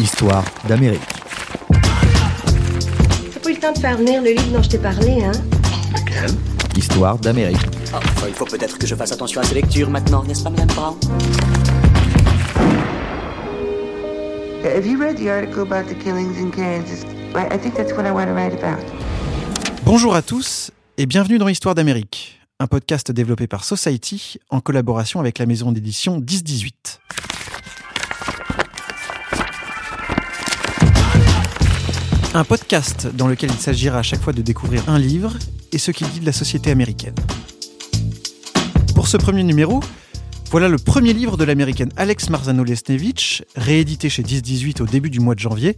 Histoire d'Amérique. T'as pas eu le temps de faire venir le livre dont je t'ai parlé, hein? Lequel? Histoire d'Amérique. Oh, il faut peut-être que je fasse attention à ces lectures maintenant, n'est-ce pas, Madame Brown? Have you read the article about the killings in Kansas? I I think that's what I want to write about. Bonjour à tous et bienvenue dans Histoire d'Amérique, un podcast développé par Society en collaboration avec la maison d'édition 1018. Un podcast dans lequel il s'agira à chaque fois de découvrir un livre et ce qu'il dit de la société américaine. Pour ce premier numéro, voilà le premier livre de l'américaine Alex Marzano-Lesnevich, réédité chez 1018 au début du mois de janvier,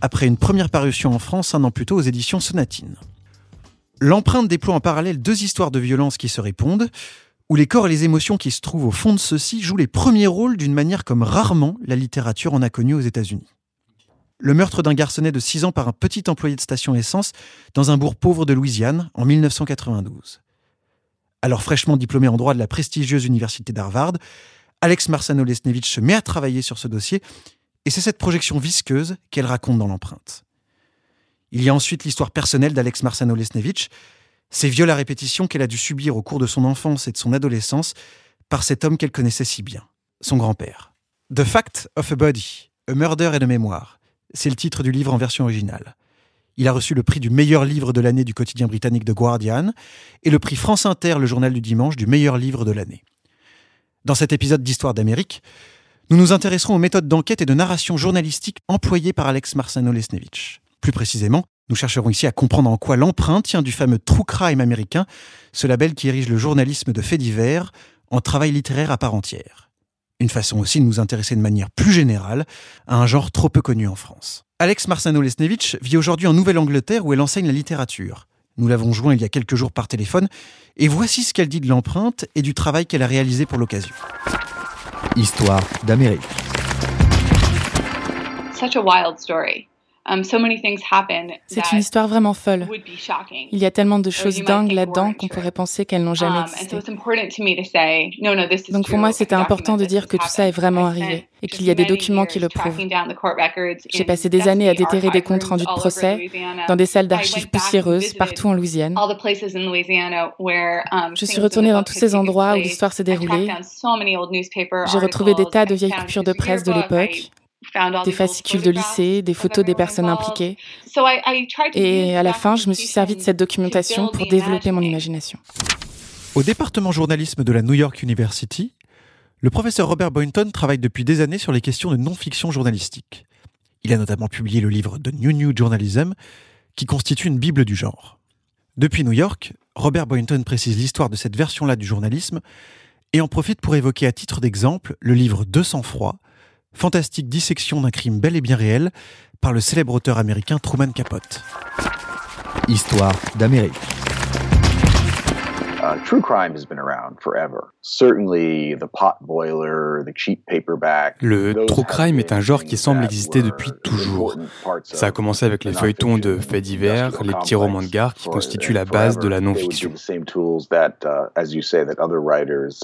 après une première parution en France un an plus tôt aux éditions Sonatine. L'empreinte déploie en parallèle deux histoires de violence qui se répondent, où les corps et les émotions qui se trouvent au fond de ceux-ci jouent les premiers rôles d'une manière comme rarement la littérature en a connu aux États-Unis. Le meurtre d'un garçonnet de 6 ans par un petit employé de station essence dans un bourg pauvre de Louisiane en 1992. Alors fraîchement diplômé en droit de la prestigieuse université d'Harvard, Alex Marsano-Lesnevich se met à travailler sur ce dossier et c'est cette projection visqueuse qu'elle raconte dans l'empreinte. Il y a ensuite l'histoire personnelle d'Alex Marsano-Lesnevich, ces viols à répétition qu'elle a dû subir au cours de son enfance et de son adolescence par cet homme qu'elle connaissait si bien, son grand-père. The Fact of a Body, A Murder et de mémoire, c'est le titre du livre en version originale. Il a reçu le prix du meilleur livre de l'année du quotidien britannique The Guardian et le prix France Inter, le journal du dimanche, du meilleur livre de l'année. Dans cet épisode d'Histoire d'Amérique, nous nous intéresserons aux méthodes d'enquête et de narration journalistique employées par Alex Marsano-Lesnevich. Plus précisément, nous chercherons ici à comprendre en quoi l'empreinte tient du fameux true crime américain, ce label qui érige le journalisme de faits divers en travail littéraire à part entière. Une façon aussi de nous intéresser de manière plus générale à un genre trop peu connu en France. Alex Marsano-Lesnevich vit aujourd'hui en Nouvelle-Angleterre où elle enseigne la littérature. Nous l'avons joint il y a quelques jours par téléphone et voici ce qu'elle dit de l'empreinte et du travail qu'elle a réalisé pour l'occasion. Histoire d'Amérique. such a wild story. Um, so many things happen C'est une histoire vraiment folle. Il y a tellement de choses dingues là-dedans qu'on pourrait penser qu'elles n'ont jamais Um, existé. Donc pour moi, c'était important de dire que tout ça est vraiment arrivé et qu'il y a des documents qui le prouvent. J'ai passé des années à déterrer des comptes rendus de procès dans des salles d'archives poussiéreuses partout en Louisiane. um, Je suis retournée dans tous ces endroits où l'histoire s'est déroulée. J'ai retrouvé des tas de vieilles coupures de presse de l'époque, des fascicules de lycée, des photos des personnes impliquées. So I- I tried to Et à la fin, je me suis servi de cette documentation to pour développer mon imagination. Au département journalisme de la New York University, le professeur Robert Boynton travaille depuis des années sur les questions de non-fiction journalistique. Il a notamment publié le livre The New New Journalism, qui constitue une bible du genre. Depuis New York, Robert Boynton précise l'histoire de cette version-là du journalisme et en profite pour évoquer à titre d'exemple le livre Deux sang-froid, fantastique dissection d'un crime bel et bien réel par le célèbre auteur américain Truman Capote. Histoire d'Amérique. True crime has been around forever. Certainly, the pot boiler, the cheap paperback. Le true crime est un genre qui semble exister depuis toujours. Ça a of commencé avec les the feuilletons de faits divers, les petits romans de gare qui constituent la base de la non-fiction. uh,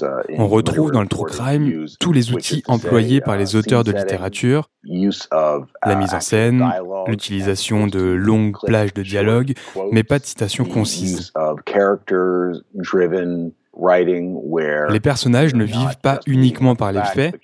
uh, On retrouve dans le true crime tous les outils employés par uh, les auteurs de littérature, la mise en scène, l'utilisation de longues plages de dialogue, mais pas de citations concises. Les personnages ne vivent pas uniquement par les faits,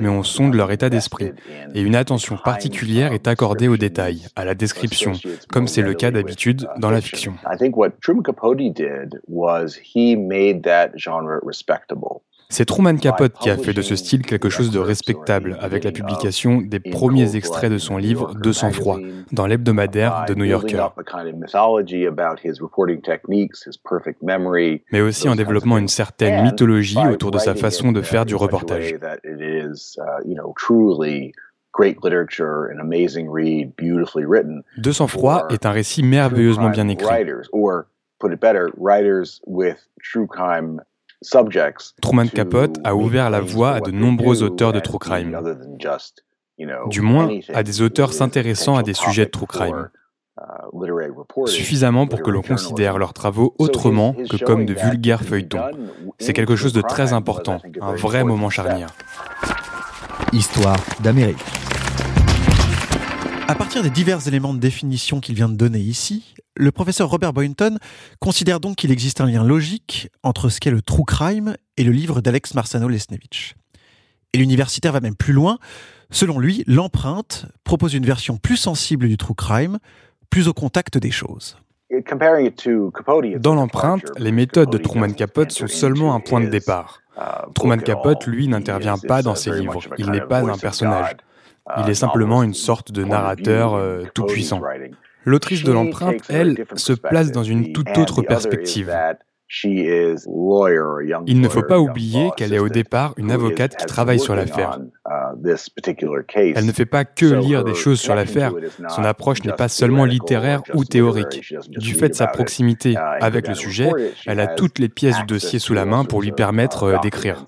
mais on sonde leur état d'esprit. Et une attention particulière est accordée aux détails, à la description, comme c'est le cas d'habitude uh, dans la fiction. fiction. I think what Truman Capote did was he made that genre respectable. C'est Truman Capote qui a fait de ce style quelque chose de respectable avec la publication des premiers extraits de son livre De sang-froid dans l'hebdomadaire The New Yorker, mais aussi en développant une certaine mythologie autour de sa façon de faire du reportage. De sang-froid est un récit merveilleusement bien écrit. Truman Capote a ouvert la voie à de nombreux auteurs de true crime, du moins à des auteurs s'intéressant à des sujets de true crime, suffisamment pour que l'on considère leurs travaux autrement que comme de vulgaires feuilletons. C'est quelque chose de très important, un vrai moment charnière. Histoire d'Amérique. Partir des divers éléments de définition qu'il vient de donner ici, le professeur Robert Boynton considère donc qu'il existe un lien logique entre ce qu'est le true crime et le livre d'Alex Marsano-Lesnevich. Et l'universitaire va même plus loin. Selon lui, l'empreinte propose une version plus sensible du true crime, plus au contact des choses. Dans l'empreinte, les méthodes de Truman Capote sont seulement un point de départ. Truman Capote, lui, n'intervient pas dans ses livres. Il n'est pas un personnage. Il est simplement une sorte de narrateur euh, tout-puissant. L'autrice de l'empreinte, elle, se place dans une toute autre perspective. Il ne faut pas oublier qu'elle est au départ une avocate qui travaille sur l'affaire. Elle ne fait pas que lire des choses sur l'affaire. Son approche n'est pas seulement littéraire ou théorique. Du fait de sa proximité avec le sujet, elle a toutes les pièces du dossier sous la main pour lui permettre euh, d'écrire.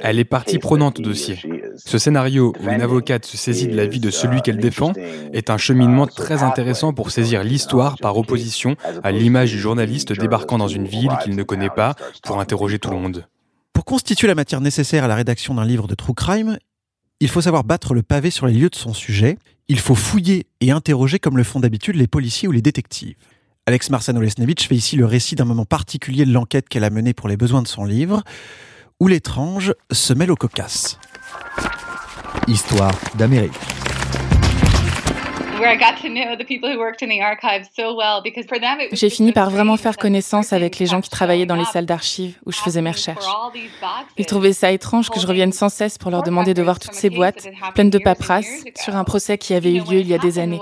Elle est partie prenante au dossier. Ce scénario où une avocate se saisit de la vie de celui qu'elle défend est un cheminement très intéressant pour saisir l'histoire par opposition à l'image du journaliste débarquant dans une ville qu'il ne connaît pas pour interroger tout le monde. Pour constituer la matière nécessaire à la rédaction d'un livre de true crime, il faut savoir battre le pavé sur les lieux de son sujet, il faut fouiller et interroger comme le font d'habitude les policiers ou les détectives. Alex Marsano-Lesnevich fait ici le récit d'un moment particulier de l'enquête qu'elle a menée pour les besoins de son livre, où l'étrange se mêle au cocasse. Histoire d'Amérique. J'ai fini par vraiment faire connaissance avec les gens qui travaillaient dans les salles d'archives où je faisais mes recherches. Ils trouvaient ça étrange que je revienne sans cesse pour leur demander de voir toutes ces boîtes pleines de paperasse sur un procès qui avait eu lieu il y a des années.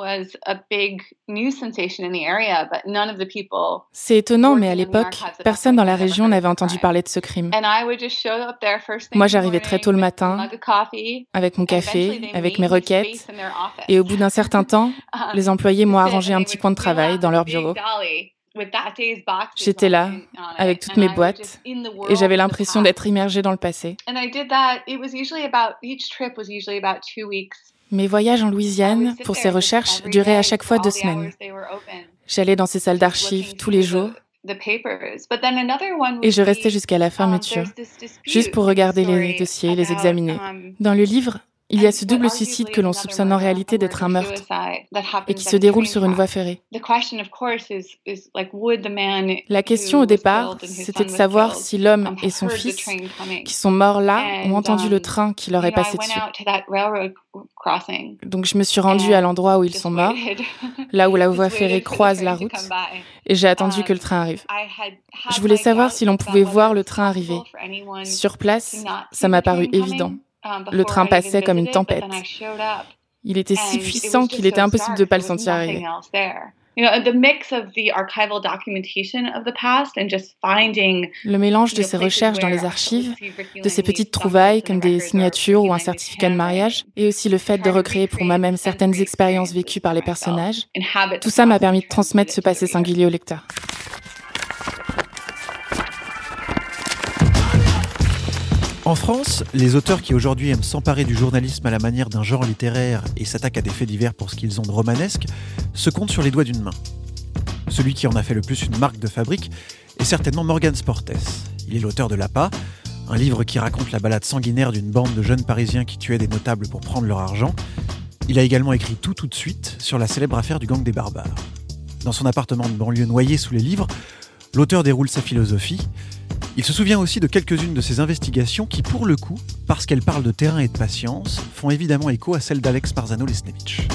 C'est étonnant, mais à l'époque, personne dans la région n'avait entendu parler de ce crime. Moi, j'arrivais très tôt le matin, avec mon café, avec mes requêtes, et au bout d'un certain temps, les employés m'ont arrangé un petit coin de travail dans leur bureau. J'étais là, avec toutes mes boîtes, et j'avais l'impression d'être immergée dans le passé. Mes voyages en Louisiane pour ces recherches duraient à chaque fois deux semaines. J'allais dans ces salles d'archives tous les jours et je restais jusqu'à la fermeture, juste pour regarder les dossiers, les examiner. Dans le livre, il y a ce double suicide que l'on soupçonne en réalité d'être un meurtre et qui se déroule sur une voie ferrée. La question au départ, c'était de savoir si l'homme et son fils, qui sont morts là, ont entendu le train qui leur est passé dessus. Donc je me suis rendue à l'endroit où ils sont morts, là où la voie ferrée croise la route, et j'ai attendu que le train arrive. Je voulais savoir si l'on pouvait voir le train arriver. Sur place, ça m'a paru évident. Le train passait comme une tempête. Il était si puissant qu'il était impossible de ne pas le sentir arriver. Le mélange de ces recherches dans les archives, de ces petites trouvailles comme des signatures ou un certificat de mariage, et aussi le fait de recréer pour moi-même certaines expériences vécues par les personnages, tout ça m'a permis de transmettre ce passé singulier au lecteur. En France, les auteurs qui aujourd'hui aiment s'emparer du journalisme à la manière d'un genre littéraire et s'attaquent à des faits divers pour ce qu'ils ont de romanesque se comptent sur les doigts d'une main. Celui qui en a fait le plus une marque de fabrique est certainement Morgan Sportes. Il est l'auteur de L'APA, un livre qui raconte la balade sanguinaire d'une bande de jeunes Parisiens qui tuaient des notables pour prendre leur argent. Il a également écrit Tout tout de suite sur la célèbre affaire du gang des barbares. Dans son appartement de banlieue noyé sous les livres, l'auteur déroule sa philosophie, il se souvient aussi de quelques-unes de ses investigations qui, pour le coup, parce qu'elles parlent de terrain et de patience, font évidemment écho à celles d'Alex Marzano-Lesnevich.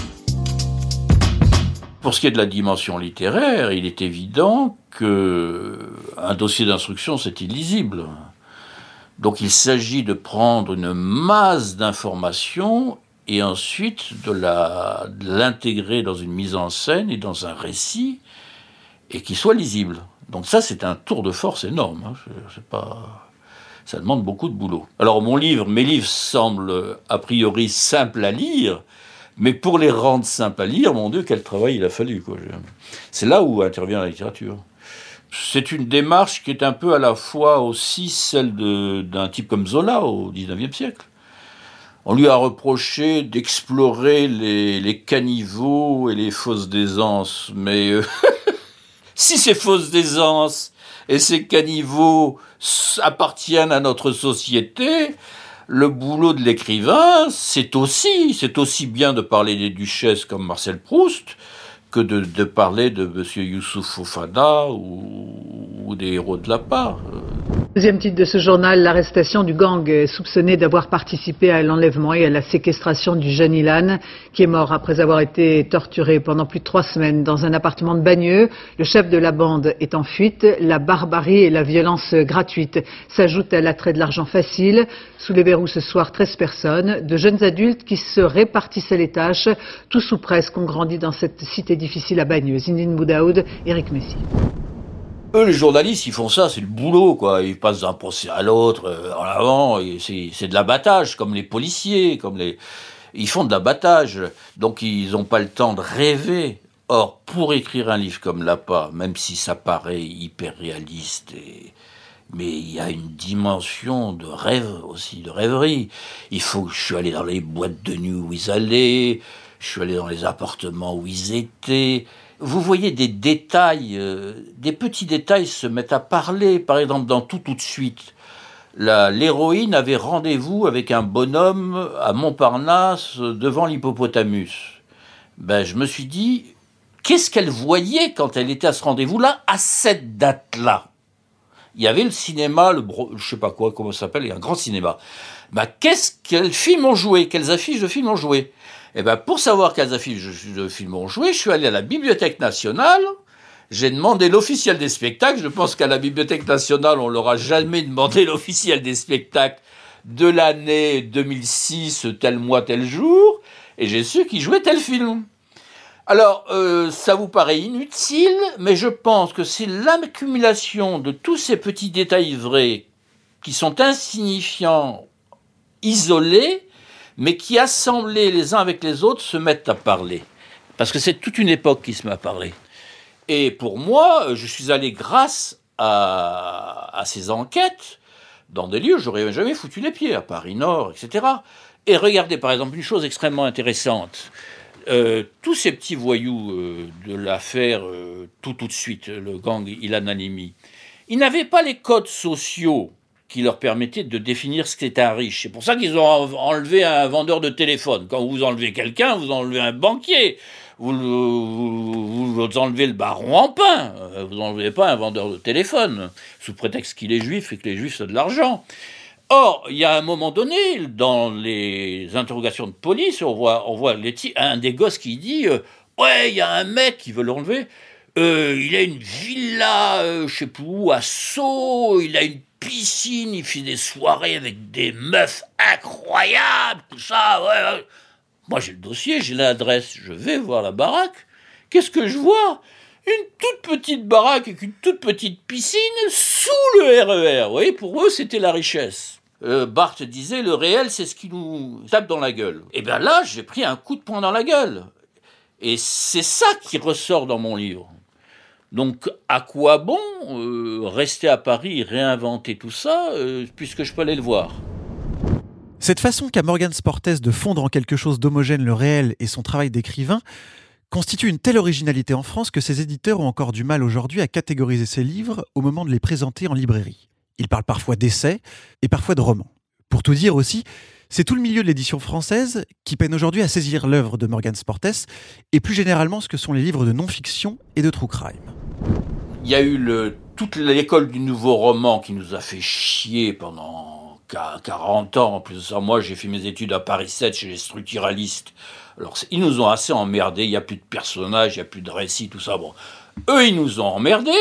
Pour ce qui est de la dimension littéraire, il est évident que un dossier d'instruction c'est illisible. Donc il s'agit de prendre une masse d'informations et ensuite de l'intégrer dans une mise en scène et dans un récit et qui soit lisible. Donc ça, c'est un tour de force énorme. Hein. pas... Ça demande beaucoup de boulot. Alors mon livre, mes livres semblent a priori simples à lire, mais pour les rendre simples à lire, mon Dieu, quel travail il a fallu. C'est là où intervient la littérature. C'est une démarche qui est un peu à la fois aussi celle d'un type comme Zola au XIXe siècle. On lui a reproché d'explorer les, caniveaux et les fausses d'aisance, mais euh, Si ces fausses d'aisance et ces caniveaux appartiennent à notre société, Le boulot de l'écrivain, c'est aussi, c'est aussi bien de parler des duchesses comme Marcel Proust que de, parler de M. Youssouf Fofana ou, ou, des héros de la part. Deuxième titre de ce journal, l'arrestation du gang soupçonné d'avoir participé à l'enlèvement et à la séquestration du jeune Ilan, qui est mort après avoir été torturé pendant plus de trois semaines dans un appartement de Bagneux. Le chef de la bande est en fuite. La barbarie et la violence gratuite s'ajoutent à l'attrait de l'argent facile. Sous les verrous ce soir, 13 personnes, de jeunes adultes qui se répartissaient les tâches, tous ou presque ont grandi dans cette cité difficile à Bagneux. Zindine Boudaoud, Eric Messi. Eux, les journalistes, ils font ça, c'est le boulot, quoi. Ils passent d'un procès à l'autre, euh, en avant, c'est de l'abattage, comme les policiers, comme les... Ils font de l'abattage, donc ils n'ont pas le temps de rêver. Or, pour écrire un livre comme Lapa, même si ça paraît hyper réaliste, mais il y a une dimension de rêve aussi, de rêverie. Il faut que je suis allé dans les boîtes de nuit où ils allaient, je suis allé dans les appartements où ils étaient, vous voyez des détails, euh, des petits détails se mettent à parler. Par exemple, dans Tout tout de suite, l'héroïne avait rendez-vous avec un bonhomme à Montparnasse devant l'hippopotamus. Ben, je me suis dit, qu'est-ce qu'elle voyait quand elle était à ce rendez-vous-là, à cette date-là? Il y avait le cinéma, le je sais pas quoi, comment ça s'appelle, il y a un grand cinéma. Ben, qu'est-ce quels films ont joué? Quelles affiches de films ont joué? Eh ben, pour savoir quelles affiches de films ont joué, je suis allé à la Bibliothèque nationale. J'ai demandé l'officiel des spectacles. Je pense qu'à la Bibliothèque nationale, on leur a jamais demandé l'officiel des spectacles de l'année 2006, tel mois, tel jour. Et j'ai su qu'ils jouaient tel film. Alors, euh, ça vous paraît inutile, mais je pense que c'est l'accumulation de tous ces petits détails vrais qui sont insignifiants, isolés, mais qui, assemblés les uns avec les autres, se mettent à parler. Parce que c'est toute une époque qui se met à parler. Et pour moi, je suis allé grâce à, ces enquêtes dans des lieux où j'aurais jamais foutu les pieds, à Paris Nord, etc. Et regardez par exemple une chose extrêmement intéressante. Euh, tous ces petits voyous euh, de l'affaire euh, tout tout de suite, le gang Ilan Halimi, ils n'avaient pas les codes sociaux qui leur permettait de définir ce qu'était un riche. C'est pour ça qu'ils ont enlevé un vendeur de téléphone. Quand vous enlevez quelqu'un, vous enlevez un banquier. Vous, vous, enlevez le baron en pain. Euh, vous n'enlevez pas un vendeur de téléphone, sous prétexte qu'il est juif et que les juifs ont de l'argent. Or, il y a un moment donné, dans les interrogations de police, on voit, on voit un des gosses qui dit euh, Ouais, il y a un mec qui veut l'enlever. Euh, il a une villa, je je sais plus où, à Sceaux, il a une piscine, il fait des soirées avec des meufs incroyables, tout ça. Moi, j'ai le dossier, j'ai l'adresse, je vais voir la baraque. Qu'est-ce que je vois? Une toute petite baraque avec une toute petite piscine sous le RER. E Vous voyez, pour eux, c'était la richesse. Euh, Barthes disait le réel, c'est ce qui nous tape dans la gueule. Et bien là, j'ai pris un coup de poing dans la gueule. Et c'est ça qui ressort dans mon livre. Donc à quoi bon euh, rester à Paris réinventer tout ça euh, puisque je peux aller le voir? Cette façon qu'a Morgan Sportes de fondre en quelque chose d'homogène le réel et son travail d'écrivain constitue une telle originalité en France que ses éditeurs ont encore du mal aujourd'hui à catégoriser ses livres au moment de les présenter en librairie. Ils parlent parfois d'essais et parfois de romans. Pour tout dire aussi, c'est tout le milieu de l'édition française qui peine aujourd'hui à saisir l'œuvre de Morgan Sportes et plus généralement ce que sont les livres de non-fiction et de true crime. Il y a eu toute l'école du nouveau roman qui nous a fait chier pendant 40 ans. En plus de ça, moi, j'ai fait mes études à Paris 7 chez les structuralistes. Alors, ils nous ont assez emmerdés. Il n'y a plus de personnages, il n'y a plus de récits, tout ça. Bon, eux, ils nous ont emmerdés.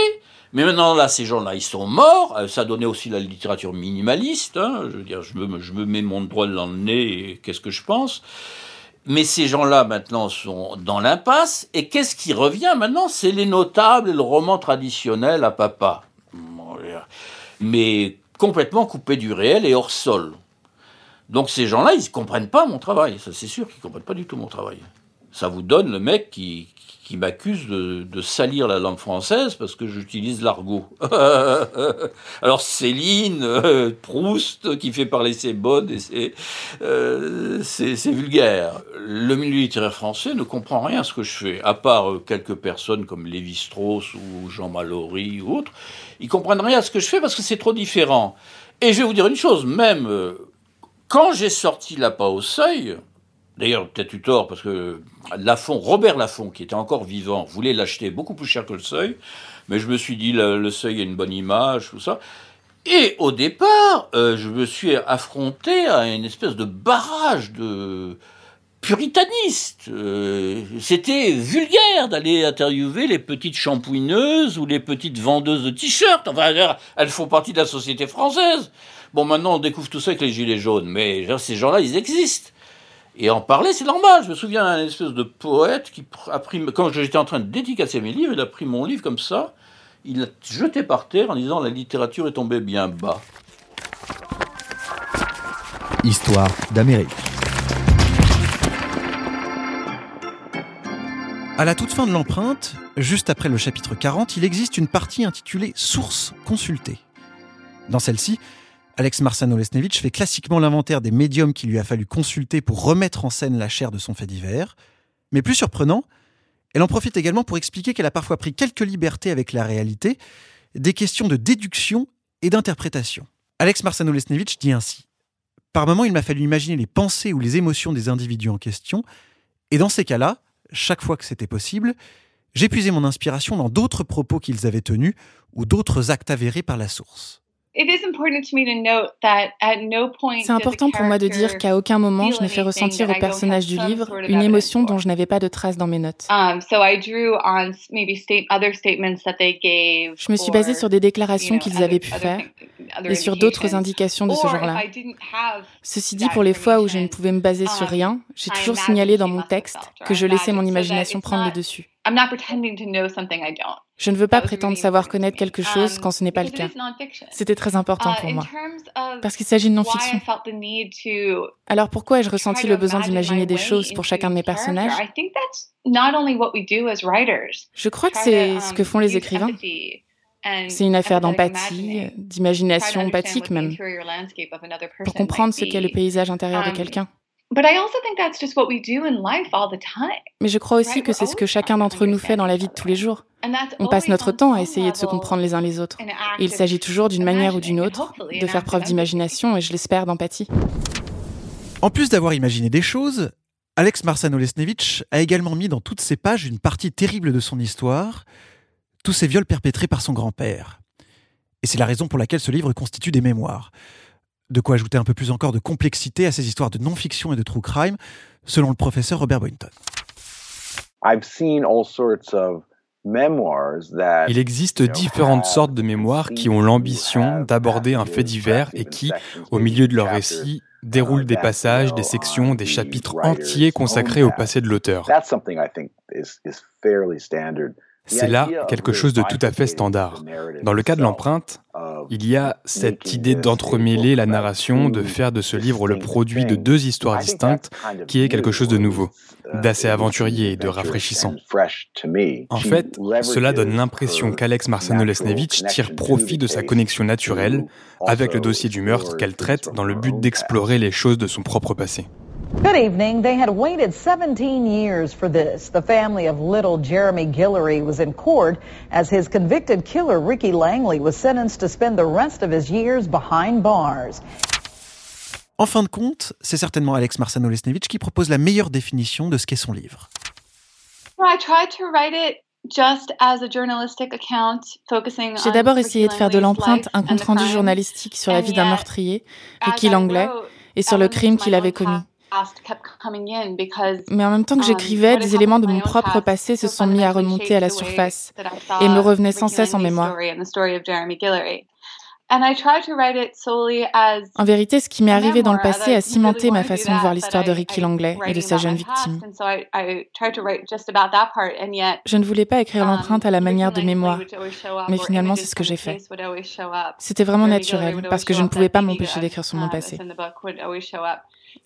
Mais maintenant, là, ces gens-là, ils sont morts. Euh, ça donnait aussi la littérature minimaliste. Hein. Je veux dire, je me, mets mon droit dans le nez et qu'est-ce que je pense mais ces gens-là maintenant sont dans l'impasse. Et qu'est-ce qui revient maintenant? C'est les notables et le roman traditionnel à papa. Mais complètement coupé du réel et hors sol. Donc ces gens-là, ils ne comprennent pas mon travail. Ça, c'est sûr qu'ils ne comprennent pas du tout mon travail. Ça vous donne le mec qui, qui m'accuse de, salir la langue française parce que j'utilise l'argot. Alors Céline, euh, Proust, qui fait parler ses bonnes et euh, c'est vulgaire. Le milieu littéraire français ne comprend rien à ce que je fais, à part euh, quelques personnes comme Lévi-Strauss ou Jean Mallory ou autres. Ils comprennent rien à ce que je fais parce que c'est trop différent. Et je vais vous dire une chose, même Quand j'ai sorti L'appât au seuil, d'ailleurs peut-être eu tort parce que Lafont, Robert Laffont, qui était encore vivant, voulait l'acheter beaucoup plus cher que le seuil, mais je me suis dit le, seuil a une bonne image, tout ça. Et au départ, euh, je me suis affronté à une espèce de barrage de puritanistes. Euh, c'était vulgaire d'aller interviewer les petites shampouineuses ou les petites vendeuses de t-shirts. Enfin, elles font partie de la société française. Bon, maintenant, on découvre tout ça avec les gilets jaunes, mais ces gens-là, ils existent. Et en parler, c'est normal. Je me souviens d'un espèce de poète qui a pris, quand j'étais en train de dédicacer mes livres, il a pris mon livre comme ça, il l'a jeté par terre en disant la littérature est tombée bien bas. Histoire d'Amérique. À la toute fin de l'empreinte, juste après le chapitre 40, il existe une partie intitulée Sources consultées. Dans celle-ci, Alex Marsano-Lesnevich fait classiquement l'inventaire des médiums qu'il lui a fallu consulter pour remettre en scène la chair de son fait divers. Mais plus surprenant, elle en profite également pour expliquer qu'elle a parfois pris quelques libertés avec la réalité, des questions de déduction et d'interprétation. Alex Marsano-Lesnevich dit ainsi Par moments, il m'a fallu imaginer les pensées ou les émotions des individus en question, et dans ces cas-là, chaque fois que c'était possible, j'épuisais mon inspiration dans d'autres propos qu'ils avaient tenus ou d'autres actes avérés par la source. C'est important pour moi de dire qu'à aucun moment je n'ai fait ressentir au personnage du livre une émotion dont je n'avais pas de trace dans mes notes. Je me suis basée sur des déclarations qu'ils avaient pu faire et sur d'autres indications de ce genre-là. Ceci dit, pour les fois où je ne pouvais me baser sur um, rien, j'ai toujours signalé dans mon texte que je laissais mon imagination prendre le dessus. Je ne veux pas prétendre savoir connaître quelque chose um, quand ce n'est pas le cas. C'était très important pour uh, moi. Parce qu'il s'agit de non-fiction. Alors pourquoi ai-je ressenti le besoin d'imaginer des choses pour chacun de mes personnages? Je crois que c'est ce que um, font les écrivains. C'est une affaire d'empathie, d'imagination empathique même, pour comprendre ce qu'est le paysage intérieur de um, quelqu'un. Mais je crois aussi que c'est ce que chacun d'entre nous fait dans la vie de tous les jours. On passe notre temps à essayer de se comprendre les uns les autres. Et il s'agit toujours d'une manière ou d'une autre de faire preuve d'imagination et je l'espère d'empathie. En plus d'avoir imaginé des choses, Alex Marsano-Lesnevich a également mis dans toutes ses pages une partie terrible de son histoire, tous ces viols perpétrés par son grand-père. Et c'est la raison pour laquelle ce livre constitue des mémoires. De quoi ajouter un peu plus encore de complexité à ces histoires de non-fiction et de true crime, selon le professeur Robert Boynton. Il existe différentes sortes de mémoires qui ont l'ambition d'aborder un fait divers et qui, au milieu de leur récit, déroulent des passages, des sections, des chapitres entiers consacrés au passé de l'auteur. C'est là quelque chose de tout à fait standard. Dans le cas de l'empreinte, il y a cette idée d'entremêler la narration, de faire de ce livre le produit de deux histoires distinctes, qui est quelque chose de nouveau, d'assez aventurier et de rafraîchissant. En fait, cela donne l'impression qu'Alex Marciano-Lesnevich tire profit de sa connexion naturelle avec le dossier du meurtre qu'elle traite dans le but d'explorer les choses de son propre passé. Good evening. They had waited 17 years for this. The family of little Jeremy Guillory was in court as his convicted killer Ricky Langley was sentenced to spend the rest of his years behind bars. En fin de compte, c'est certainement Alex Marsano-Lesnevich qui propose la meilleure définition de ce qu'est son livre. J'ai d'abord essayé de faire de l'empreinte un compte-rendu journalistique sur la vie d'un meurtrier, Ricky Langley, et sur le crime qu'il avait commis. Mais en même temps que um, j'écrivais, des éléments de mon propre passé se sont mis à remonter à la surface et me revenaient sans cesse en mémoire. En vérité, ce qui m'est arrivé dans le passé a cimenté ma façon de voir l'histoire de Ricky Langley et de sa jeune victime. Je ne voulais pas écrire l'empreinte à la manière de mémoire, mais finalement c'est ce que j'ai fait. C'était vraiment naturel, parce que je ne pouvais pas m'empêcher d'écrire sur mon passé.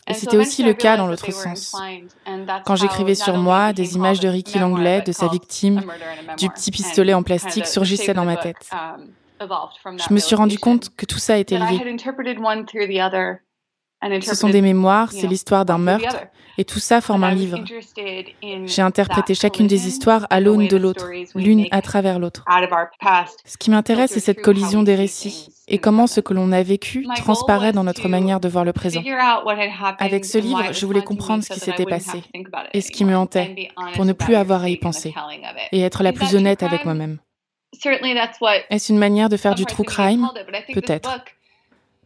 Et c'était aussi le cas dans l'autre sens. Quand j'écrivais sur moi, des images de Ricky Langley, de sa victime, du petit pistolet en plastique surgissaient dans ma tête. Je me suis rendu compte que tout ça était lié. Ce sont des mémoires, c'est l'histoire d'un meurtre, et tout ça forme un livre. J'ai interprété chacune des histoires à l'aune de l'autre, l'une à travers l'autre. Ce qui m'intéresse, c'est cette collision des récits et comment ce que l'on a vécu transparaît dans notre manière de voir le présent. Avec ce livre, je voulais comprendre ce qui s'était passé et ce qui me hantait pour ne plus avoir à y penser et être la plus honnête avec moi-même. Est-ce une manière de faire du true crime? Peut-être.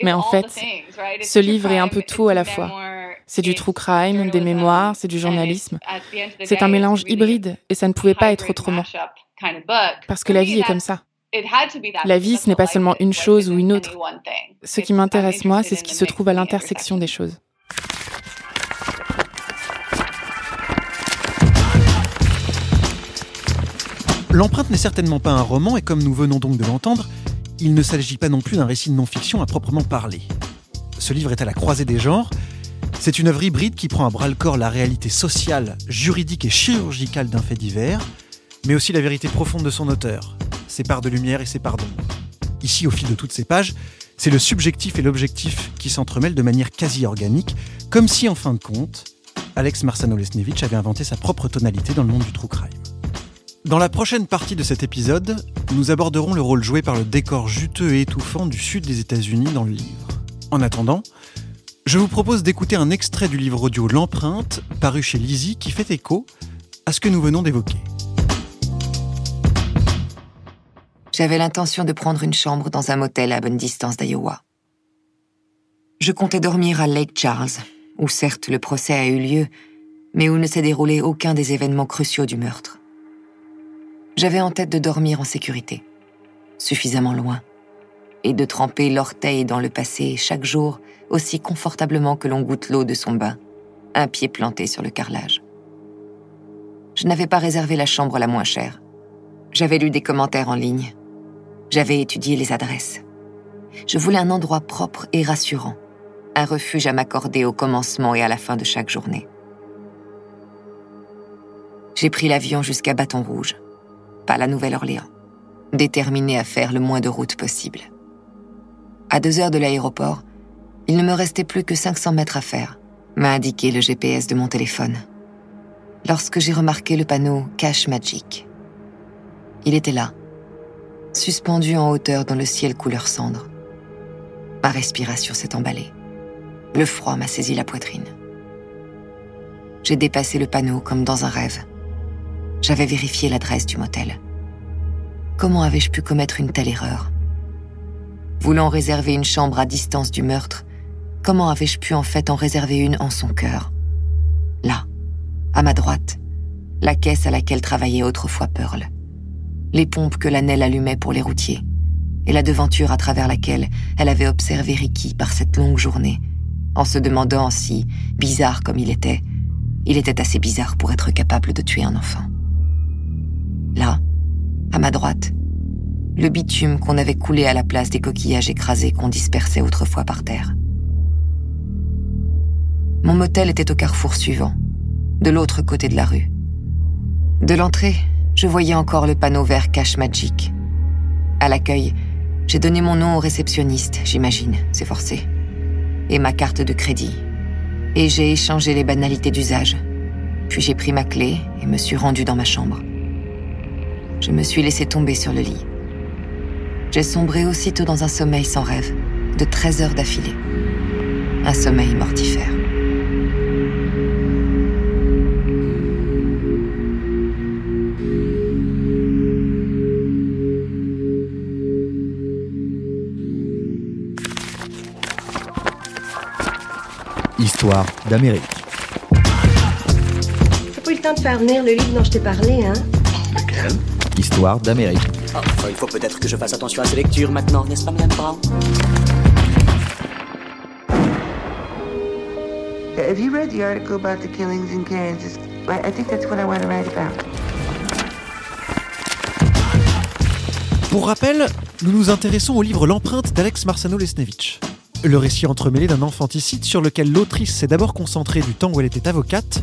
Mais en fait, ce livre est un peu tout à la fois. C'est du true crime, des mémoires, c'est du journalisme. C'est un mélange hybride et ça ne pouvait pas être autrement. Parce que la vie est comme ça. La vie, ce n'est pas seulement une chose ou une autre. Ce qui m'intéresse, moi, c'est ce qui se trouve à l'intersection des choses. L'empreinte n'est certainement pas un roman, et comme nous venons donc de l'entendre, il ne s'agit pas non plus d'un récit de non-fiction à proprement parler. Ce livre est à la croisée des genres. C'est une œuvre hybride qui prend à bras le corps la réalité sociale, juridique et chirurgicale d'un fait divers, mais aussi la vérité profonde de son auteur, ses parts de lumière et ses parts d'ombre. Ici, au fil de toutes ces pages, c'est le subjectif et l'objectif qui s'entremêlent de manière quasi organique, comme si, en fin de compte, Alex Marsano-Lesnevich avait inventé sa propre tonalité dans le monde du true crime. Dans la prochaine partie de cet épisode, nous aborderons le rôle joué par le décor juteux et étouffant du sud des États-Unis dans le livre. En attendant, je vous propose d'écouter un extrait du livre audio L'empreinte, paru chez Lizzie, qui fait écho à ce que nous venons d'évoquer. J'avais l'intention de prendre une chambre dans un motel à bonne distance d'Iowa. Je comptais dormir à Lake Charles, où certes le procès a eu lieu, mais où ne s'est déroulé aucun des événements cruciaux du meurtre. J'avais en tête de dormir en sécurité, suffisamment loin, et de tremper l'orteil dans le passé chaque jour aussi confortablement que l'on goûte l'eau de son bain, un pied planté sur le carrelage. Je n'avais pas réservé la chambre la moins chère. J'avais lu des commentaires en ligne. J'avais étudié les adresses. Je voulais un endroit propre et rassurant, un refuge à m'accorder au commencement et à la fin de chaque journée. J'ai pris l'avion jusqu'à Bâton Rouge pas la Nouvelle-Orléans, déterminé à faire le moins de route possible. À deux heures de l'aéroport, il ne me restait plus que 500 mètres à faire, m'a indiqué le GPS de mon téléphone. Lorsque j'ai remarqué le panneau Cash Magic. Il était là, suspendu en hauteur dans le ciel couleur cendre. Ma respiration s'est emballée. Le froid m'a saisi la poitrine. J'ai dépassé le panneau comme dans un rêve. J'avais vérifié l'adresse du motel. Comment avais-je pu commettre une telle erreur? Voulant réserver une chambre à distance du meurtre, comment avais-je pu en fait en réserver une en son cœur? Là, à ma droite, la caisse à laquelle travaillait autrefois Pearl. Les pompes que Lanelle allumait pour les routiers. Et la devanture à travers laquelle elle avait observé Ricky par cette longue journée, en se demandant si, bizarre comme il était, il était assez bizarre pour être capable de tuer un enfant. Là, à ma droite, le bitume qu'on avait coulé à la place des coquillages écrasés qu'on dispersait autrefois par terre. Mon motel était au carrefour suivant, de l'autre côté de la rue. De l'entrée, je voyais encore le panneau vert Cash Magic. À l'accueil, j'ai donné mon nom au réceptionniste, j'imagine, c'est forcé. Et ma carte de crédit. Et j'ai échangé les banalités d'usage. Puis j'ai pris ma clé et me suis rendu dans ma chambre. Je me suis laissé tomber sur le lit. J'ai sombré aussitôt dans un sommeil sans rêve, de 13 heures d'affilée. Un sommeil mortifère. Histoire d'Amérique. T'as pas eu le temps de faire venir le livre dont je t'ai parlé, hein? Histoire d'Amérique. il faut peut-être que je fasse attention à ces lectures maintenant, n'est-ce pas, Madame Brown? Have you read the article about the killings in Kansas? I think that's what I want to write about. Pour rappel, nous nous intéressons au livre L'empreinte d'Alex Marsano-Lesnevich. Le récit entremêlé d'un infanticide sur lequel l'autrice s'est d'abord concentrée du temps où elle était avocate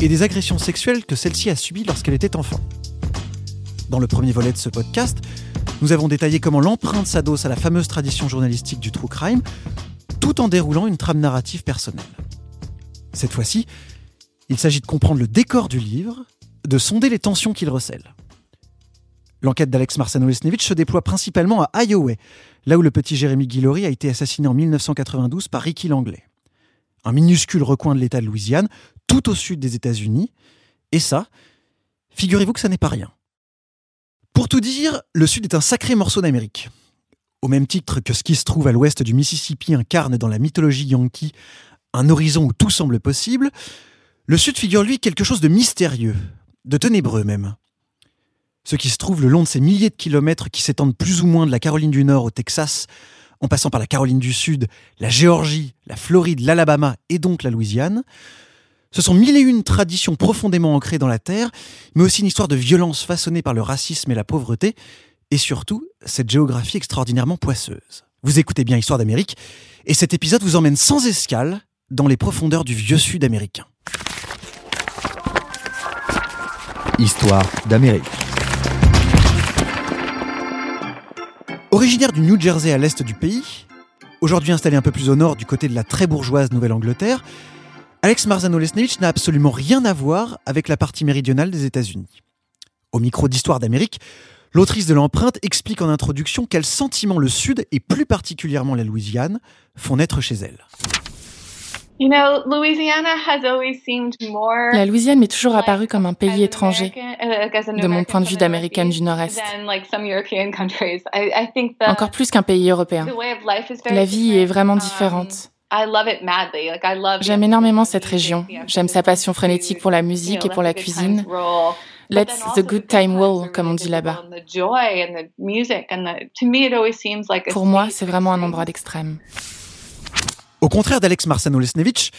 et des agressions sexuelles que celle-ci a subies lorsqu'elle était enfant. Dans le premier volet de ce podcast, nous avons détaillé comment l'empreinte s'adosse à la fameuse tradition journalistique du true crime, tout en déroulant une trame narrative personnelle. Cette fois-ci, il s'agit de comprendre le décor du livre, de sonder les tensions qu'il recèle. L'enquête d'Alex Marsano-Lesnevich se déploie principalement à Iowa, là où le petit Jérémy Guillory a été assassiné en 1992 par Ricky Langley. Un minuscule recoin de l'État de Louisiane, tout au sud des États-Unis. Et ça, figurez-vous que ça n'est pas rien. Pour tout dire, le Sud est un sacré morceau d'Amérique. Au même titre que ce qui se trouve à l'ouest du Mississippi incarne dans la mythologie yankee un horizon où tout semble possible, le Sud figure lui quelque chose de mystérieux, de ténébreux même. Ce qui se trouve le long de ces milliers de kilomètres qui s'étendent plus ou moins de la Caroline du Nord au Texas, en passant par la Caroline du Sud, la Géorgie, la Floride, l'Alabama et donc la Louisiane, ce sont mille et une traditions profondément ancrées dans la terre, mais aussi une histoire de violence façonnée par le racisme et la pauvreté, et surtout cette géographie extraordinairement poisseuse. Vous écoutez bien Histoire d'Amérique, et cet épisode vous emmène sans escale dans les profondeurs du vieux Sud américain. Histoire d'Amérique. Originaire du New Jersey à l'est du pays, aujourd'hui installé un peu plus au nord du côté de la très bourgeoise Nouvelle-Angleterre, Alex Marzano-Lesnevich n'a absolument rien à voir avec la partie méridionale des États-Unis. Au micro d'Histoire d'Amérique, l'autrice de l'empreinte explique en introduction quels sentiments le Sud, et plus particulièrement la Louisiane, font naître chez elle. La Louisiane m'est toujours apparue comme un pays étranger, de mon point de vue d'américaine du Nord-Est. Encore plus qu'un pays européen. La vie est vraiment différente. J'aime énormément cette région. J'aime sa passion frénétique pour la musique et pour la cuisine. Let's the good time roll, comme on dit là-bas. Pour moi, c'est vraiment un endroit d'extrême. Au contraire d'Alex Marsano-Lesnevich,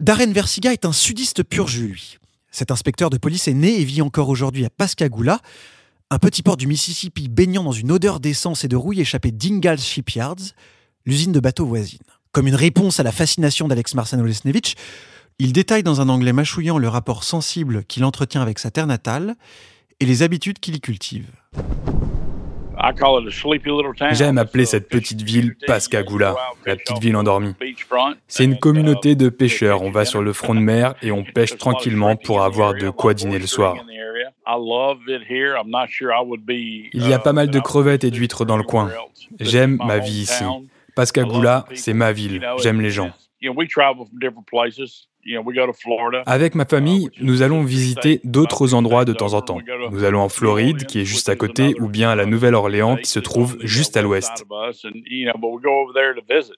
Darren Versiga est un sudiste pur jus, lui. Cet inspecteur de police est né et vit encore aujourd'hui à Pascagoula, un petit port du Mississippi baignant dans une odeur d'essence et de rouille échappée d'Ingalls Shipyards, l'usine de bateaux voisine. Comme une réponse à la fascination d'Alex Marsano-Lesnevich, il détaille dans un anglais mâchouillant le rapport sensible qu'il entretient avec sa terre natale et les habitudes qu'il y cultive. J'aime appeler cette petite ville Pascagoula, la petite ville endormie. C'est une communauté de pêcheurs. On va sur le front de mer et on pêche tranquillement pour avoir de quoi dîner le soir. Il y a pas mal de crevettes et d'huîtres dans le coin. J'aime ma vie ici. Pascagoula, c'est ma ville. J'aime les gens. Avec ma famille, nous allons visiter d'autres endroits de temps en temps. Nous allons en Floride, qui est juste à côté, ou bien à la Nouvelle-Orléans, qui se trouve juste à l'ouest.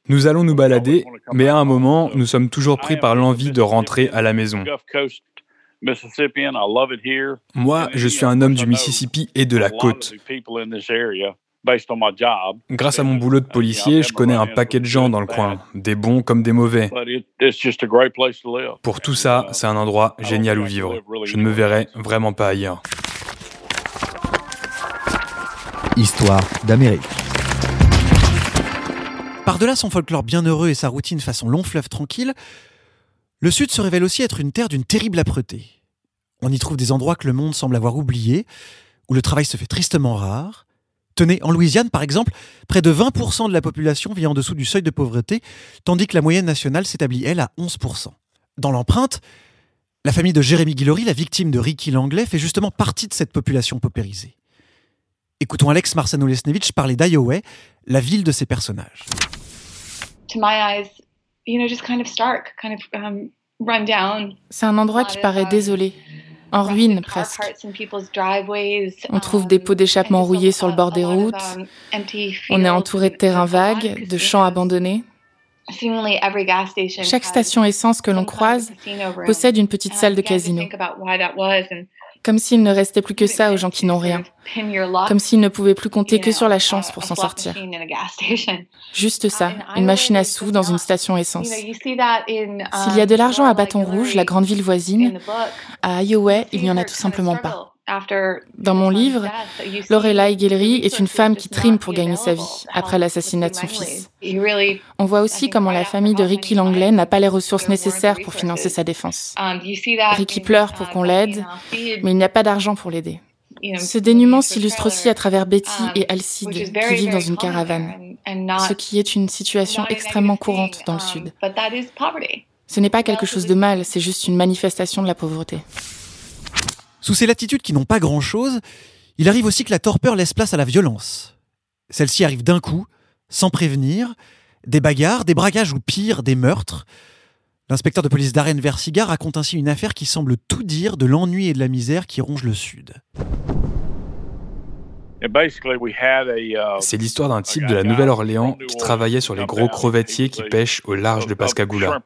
Nous allons nous balader, mais à un moment, nous sommes toujours pris par l'envie de rentrer à la maison. Moi, je suis un homme du Mississippi et de la côte. Grâce à mon boulot de policier, je connais un paquet de gens dans le coin, des bons comme des mauvais. Pour tout ça, c'est un endroit génial où vivre. Je ne me verrai vraiment pas ailleurs. Histoire d'Amérique. Par-delà son folklore bienheureux et sa routine façon long fleuve tranquille, le Sud se révèle aussi être une terre d'une terrible âpreté. On y trouve des endroits que le monde semble avoir oubliés, où le travail se fait tristement rare, Tenez, en Louisiane, par exemple, près de 20% de la population vit en dessous du seuil de pauvreté, tandis que la moyenne nationale s'établit, elle, à 11%. Dans l'empreinte, la famille de Jérémy Guillory, la victime de Ricky Langlais, fait justement partie de cette population paupérisée. Écoutons Alex Marsano-Lesnevich parler d'Iowa, la ville de ses personnages. C'est un endroit qui paraît désolé, en ruine presque. On trouve des pots d'échappement rouillés sur le bord des routes. On est entouré de terrains vagues, de champs abandonnés. Chaque station essence que l'on croise possède une petite salle de casino. Comme s'il ne restait plus que ça aux gens qui n'ont rien. Comme s'ils ne pouvaient plus compter que sur la chance pour s'en sortir. Juste ça, une machine à sous dans une station essence. S'il y a de l'argent à Bâton Rouge, la grande ville voisine, à Iowa, il n'y en a tout simplement pas. Dans mon livre, Lorelai Guillory est une femme qui trime pour gagner sa vie après l'assassinat de son fils. On voit aussi comment la famille de Ricky Langley n'a pas les ressources nécessaires pour financer sa défense. Ricky pleure pour qu'on l'aide, mais il n'y a pas d'argent pour l'aider. Ce dénuement s'illustre aussi à travers Betty et Alcide, qui vivent dans une caravane, ce qui est une situation extrêmement courante dans le Sud. Ce n'est pas quelque chose de mal, c'est juste une manifestation de la pauvreté. Sous ces latitudes qui n'ont pas grand-chose, il arrive aussi que la torpeur laisse place à la violence. Celle-ci arrive d'un coup, sans prévenir, des bagarres, des braquages ou pire, des meurtres. L'inspecteur de police Darren Versiga raconte ainsi une affaire qui semble tout dire de l'ennui et de la misère qui ronge le Sud. C'est l'histoire d'un type de la Nouvelle-Orléans qui travaillait sur les gros crevettiers qui pêchent au large de Pascagoula.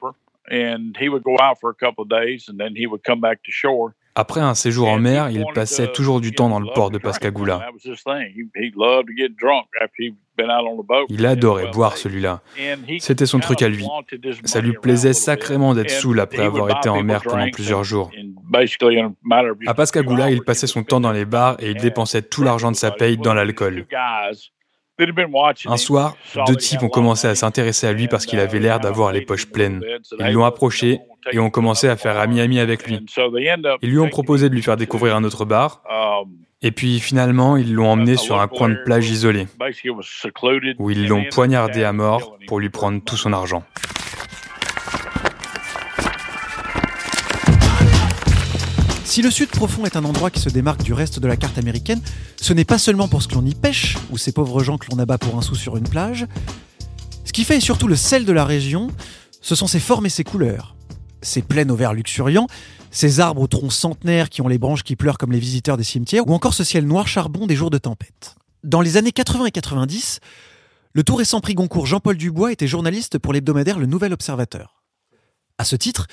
Après un séjour en mer, il passait toujours du temps dans le port de Pascagoula. Il adorait boire celui-là. C'était son truc à lui. Ça lui plaisait sacrément d'être saoul après avoir été en mer pendant plusieurs jours. À Pascagoula, il passait son temps dans les bars et il dépensait tout l'argent de sa paye dans l'alcool. Un soir, deux types ont commencé à s'intéresser à lui parce qu'il avait l'air d'avoir les poches pleines. Ils l'ont approché et ont commencé à faire ami-ami avec lui. Ils lui ont proposé de lui faire découvrir un autre bar. Et puis finalement, ils l'ont emmené sur un coin de plage isolé, où ils l'ont poignardé à mort pour lui prendre tout son argent. Si le Sud profond est un endroit qui se démarque du reste de la carte américaine, ce n'est pas seulement pour ce que l'on y pêche, ou ces pauvres gens que l'on abat pour un sou sur une plage. Ce qui fait surtout le sel de la région, ce sont ses formes et ses couleurs. Ces plaines au vert luxuriant, ces arbres aux troncs centenaires qui ont les branches qui pleurent comme les visiteurs des cimetières, ou encore ce ciel noir charbon des jours de tempête. Dans les années 80 et 90, le tout récent prix Goncourt Jean-Paul Dubois était journaliste pour l'hebdomadaire Le Nouvel Observateur. À ce titre,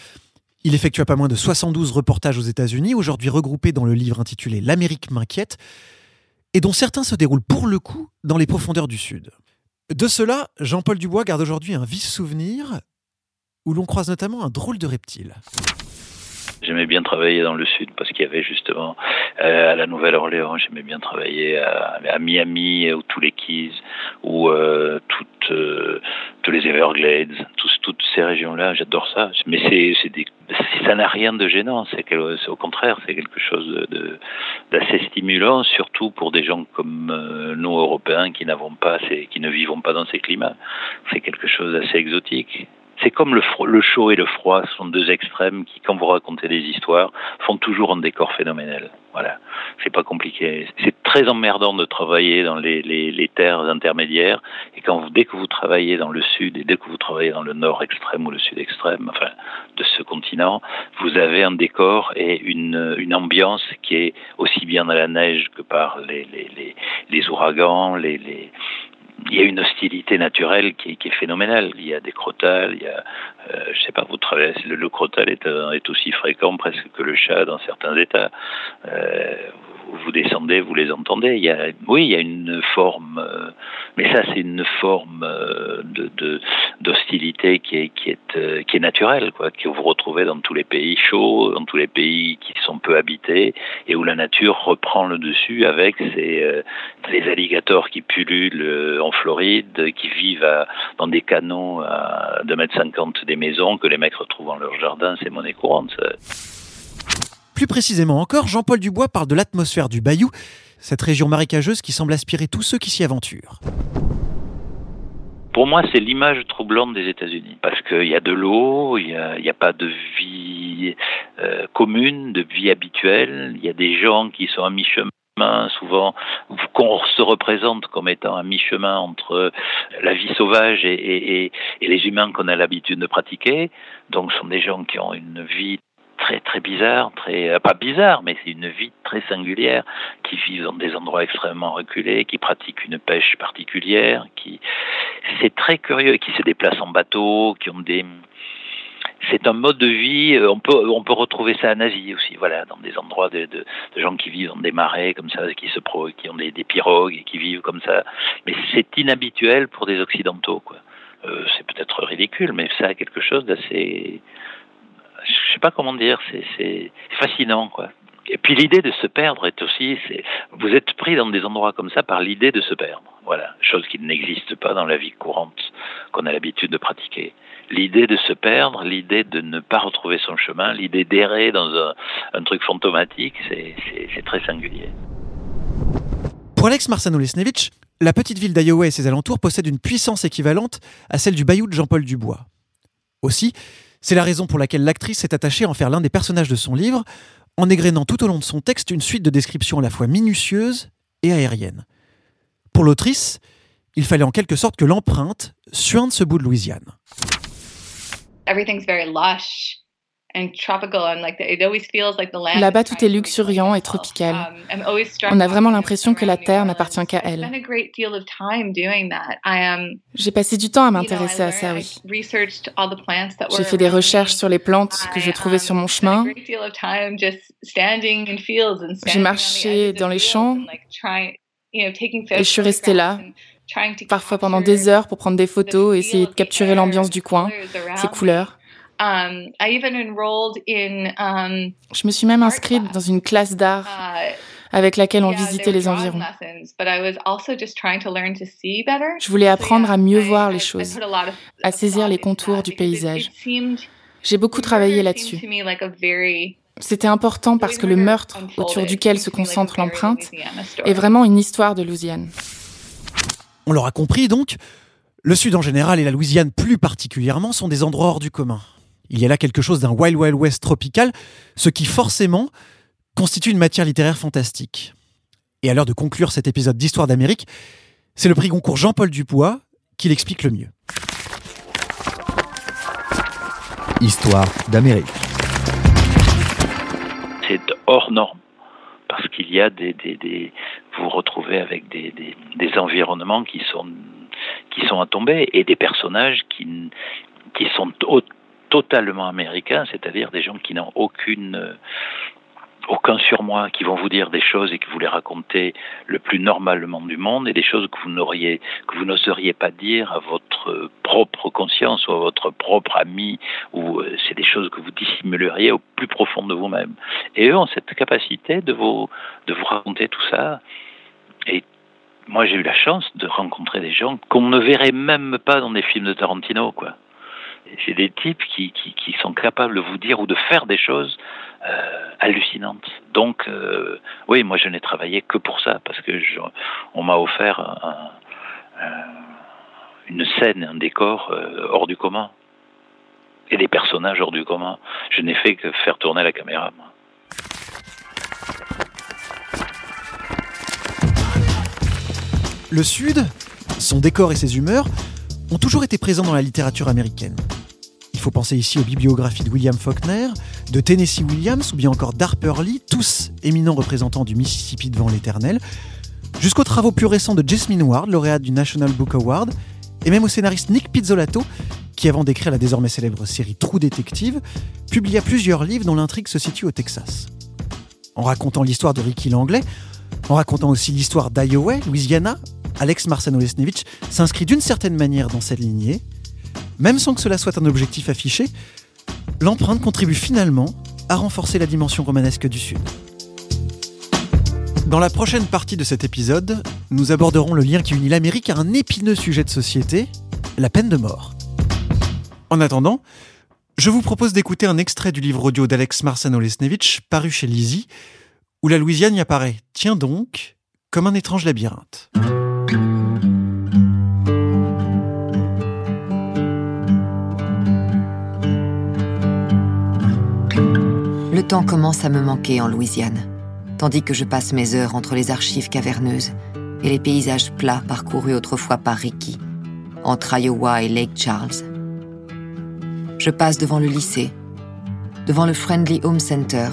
il effectua pas moins de 72 reportages aux États-Unis, aujourd'hui regroupés dans le livre intitulé L'Amérique m'inquiète, et dont certains se déroulent pour le coup dans les profondeurs du Sud. De cela, Jean-Paul Dubois garde aujourd'hui un vif souvenir où l'on croise notamment un drôle de reptile. J'aimais bien travailler dans le sud parce qu'il y avait justement euh, à la Nouvelle-Orléans, j'aimais bien travailler à, Miami, ou tous les Keys, ou euh, toutes, euh, tous les Everglades, toutes ces régions-là. J'adore ça. Mais c'est, c'est des, ça n'a rien de gênant. C'est, au contraire, c'est quelque chose de, d'assez stimulant, surtout pour des gens comme nous Européens qui n'avons pas, ces, qui ne vivons pas dans ces climats. C'est quelque chose d'assez exotique. C'est comme le, le, chaud et le froid, sont deux extrêmes qui, quand vous racontez des histoires, font toujours un décor phénoménal. Voilà, c'est pas compliqué. C'est très emmerdant de travailler dans les, les, les, terres intermédiaires, et quand dès que vous travaillez dans le sud et dès que vous travaillez dans le nord extrême ou le sud extrême, enfin de ce continent, vous avez un décor et une, une ambiance qui est aussi bien dans la neige que par les, les, les, les ouragans, les, les il y a une hostilité naturelle qui, qui, est phénoménale. Il y a des crotales, il y a, euh, je sais pas, vous traversez, le, le crotal est, euh, est, aussi fréquent presque que le chat dans certains États. Euh, vous descendez, vous les entendez. Oui, il y a une forme, euh, mais ça c'est une forme euh, d'hostilité euh, qui est naturelle, quoi, que vous retrouvez dans tous les pays chauds, dans tous les pays qui sont peu habités et où la nature reprend le dessus avec ces les alligators qui pullulent en Floride, qui vivent dans des canons à 2 mètres 50 des maisons que les mecs retrouvent dans leur jardin, c'est monnaie courante. Plus précisément encore, Jean-Paul Dubois parle de l'atmosphère du Bayou, cette région marécageuse qui semble aspirer tous ceux qui s'y aventurent. Pour moi, c'est l'image troublante des États-Unis, parce qu'il y a de l'eau, il n'y a, pas de vie euh, commune, de vie habituelle, il y a des gens qui sont à mi-chemin souvent qu'on se représente comme étant à mi-chemin entre la vie sauvage et, et les humains qu'on a l'habitude de pratiquer. Donc ce sont des gens qui ont une vie très très bizarre, très euh, pas bizarre, mais c'est une vie très singulière, qui vivent dans des endroits extrêmement reculés, qui pratiquent une pêche particulière, qui c'est très curieux, qui se déplacent en bateau, qui ont des c'est un mode de vie. Euh, on peut on peut retrouver ça en Asie aussi, voilà, dans des endroits de, gens qui vivent dans des marais comme ça, qui se qui ont des, des pirogues et qui vivent comme ça. Mais c'est inhabituel pour des occidentaux, quoi. Euh, c'est peut-être ridicule, mais ça a quelque chose d'assez je sais pas comment dire, c'est fascinant, quoi. Et puis l'idée de se perdre est aussi, c'est, vous êtes pris dans des endroits comme ça par l'idée de se perdre. Voilà, chose qui n'existe pas dans la vie courante qu'on a l'habitude de pratiquer. L'idée de se perdre, l'idée de ne pas retrouver son chemin, l'idée d'errer dans un, truc fantomatique, c'est très singulier. Pour Alex Marsano-Lesnevich, la petite ville d'Iowa et ses alentours possède une puissance équivalente à celle du bayou de Jean-Paul Dubois. Aussi, c'est la raison pour laquelle l'actrice s'est attachée à en faire l'un des personnages de son livre, en égrénant tout au long de son texte une suite de descriptions à la fois minutieuses et aériennes. Pour l'autrice, il fallait en quelque sorte que l'empreinte suinte ce bout de Louisiane. Everything's very lush. Là-bas, tout est luxuriant et tropical. Um, On a vraiment l'impression que la Terre n'appartient qu'à elle. J'ai passé du temps à m'intéresser à ça, oui. J'ai fait des recherches sur les plantes que je trouvais sur mon chemin. J'ai marché dans les champs et je suis restée là, parfois pendant des heures pour prendre des photos et essayer de capturer l'ambiance du coin, ses couleurs. Um, um, je me suis même inscrite dans une classe d'art uh, avec laquelle on visitait les environs. Je voulais apprendre à mieux voir les choses, à saisir les contours du paysage. J'ai beaucoup travaillé là-dessus. C'était important parce que le meurtre autour duquel se concentre l'empreinte est vraiment une histoire de Louisiane. On l'aura compris donc, le Sud en général et la Louisiane plus particulièrement sont des endroits hors du commun. Il y a là quelque chose d'un Wild Wild West tropical, ce qui forcément constitue une matière littéraire fantastique. Et à l'heure de conclure cet épisode d'Histoire d'Amérique, c'est le prix Goncourt Jean-Paul Dupois qui l'explique le mieux. Histoire d'Amérique. C'est hors norme parce qu'il y a des, des, vous vous retrouvez avec des, des, environnements qui sont qui sont à tomber et des personnages qui qui sont totalement américains, c'est-à-dire des gens qui n'ont aucune euh, aucun surmoi, qui vont vous dire des choses et que vous les racontez le plus normalement du monde et des choses que vous n'auriez, que vous n'oseriez pas dire à votre propre conscience ou à votre propre ami ou euh, c'est des choses que vous dissimuleriez au plus profond de vous-même. Et eux ont cette capacité de vous, de vous raconter tout ça. Et moi, j'ai eu la chance de rencontrer des gens qu'on ne verrait même pas dans des films de Tarantino, quoi. C'est des types qui, qui, sont capables de vous dire ou de faire des choses euh, hallucinantes. Donc, euh, oui, moi je n'ai travaillé que pour ça, parce que on m'a offert une scène, un décor euh, hors du commun. Et des personnages hors du commun. Je n'ai fait que faire tourner la caméra. Moi. Le Sud, son décor et ses humeurs ont toujours été présents dans la littérature américaine. Faut penser ici aux bibliographies de William Faulkner, de Tennessee Williams ou bien encore d'Harper Lee, tous éminents représentants du Mississippi devant l'éternel, jusqu'aux travaux plus récents de Jasmine Ward, lauréate du National Book Award, et même au scénariste Nick Pizzolato, qui avant d'écrire la désormais célèbre série True Detective, publia plusieurs livres dont l'intrigue se situe au Texas. En racontant l'histoire de Ricky Langlais, en racontant aussi l'histoire d'Iowa, Louisiana, Alex Marsano-Lesnevich s'inscrit d'une certaine manière dans cette lignée. Même sans que cela soit un objectif affiché, l'empreinte contribue finalement à renforcer la dimension romanesque du Sud. Dans la prochaine partie de cet épisode, nous aborderons le lien qui unit l'Amérique à un épineux sujet de société, la peine de mort. En attendant, je vous propose d'écouter un extrait du livre audio d'Alex Marsano-Lesnevich paru chez Lizzie, où la Louisiane y apparaît, tiens donc, comme un étrange labyrinthe. Le temps commence à me manquer en Louisiane, tandis que je passe mes heures entre les archives caverneuses et les paysages plats parcourus autrefois par Ricky, entre Iowa et Lake Charles. Je passe devant le lycée, devant le Friendly Home Center,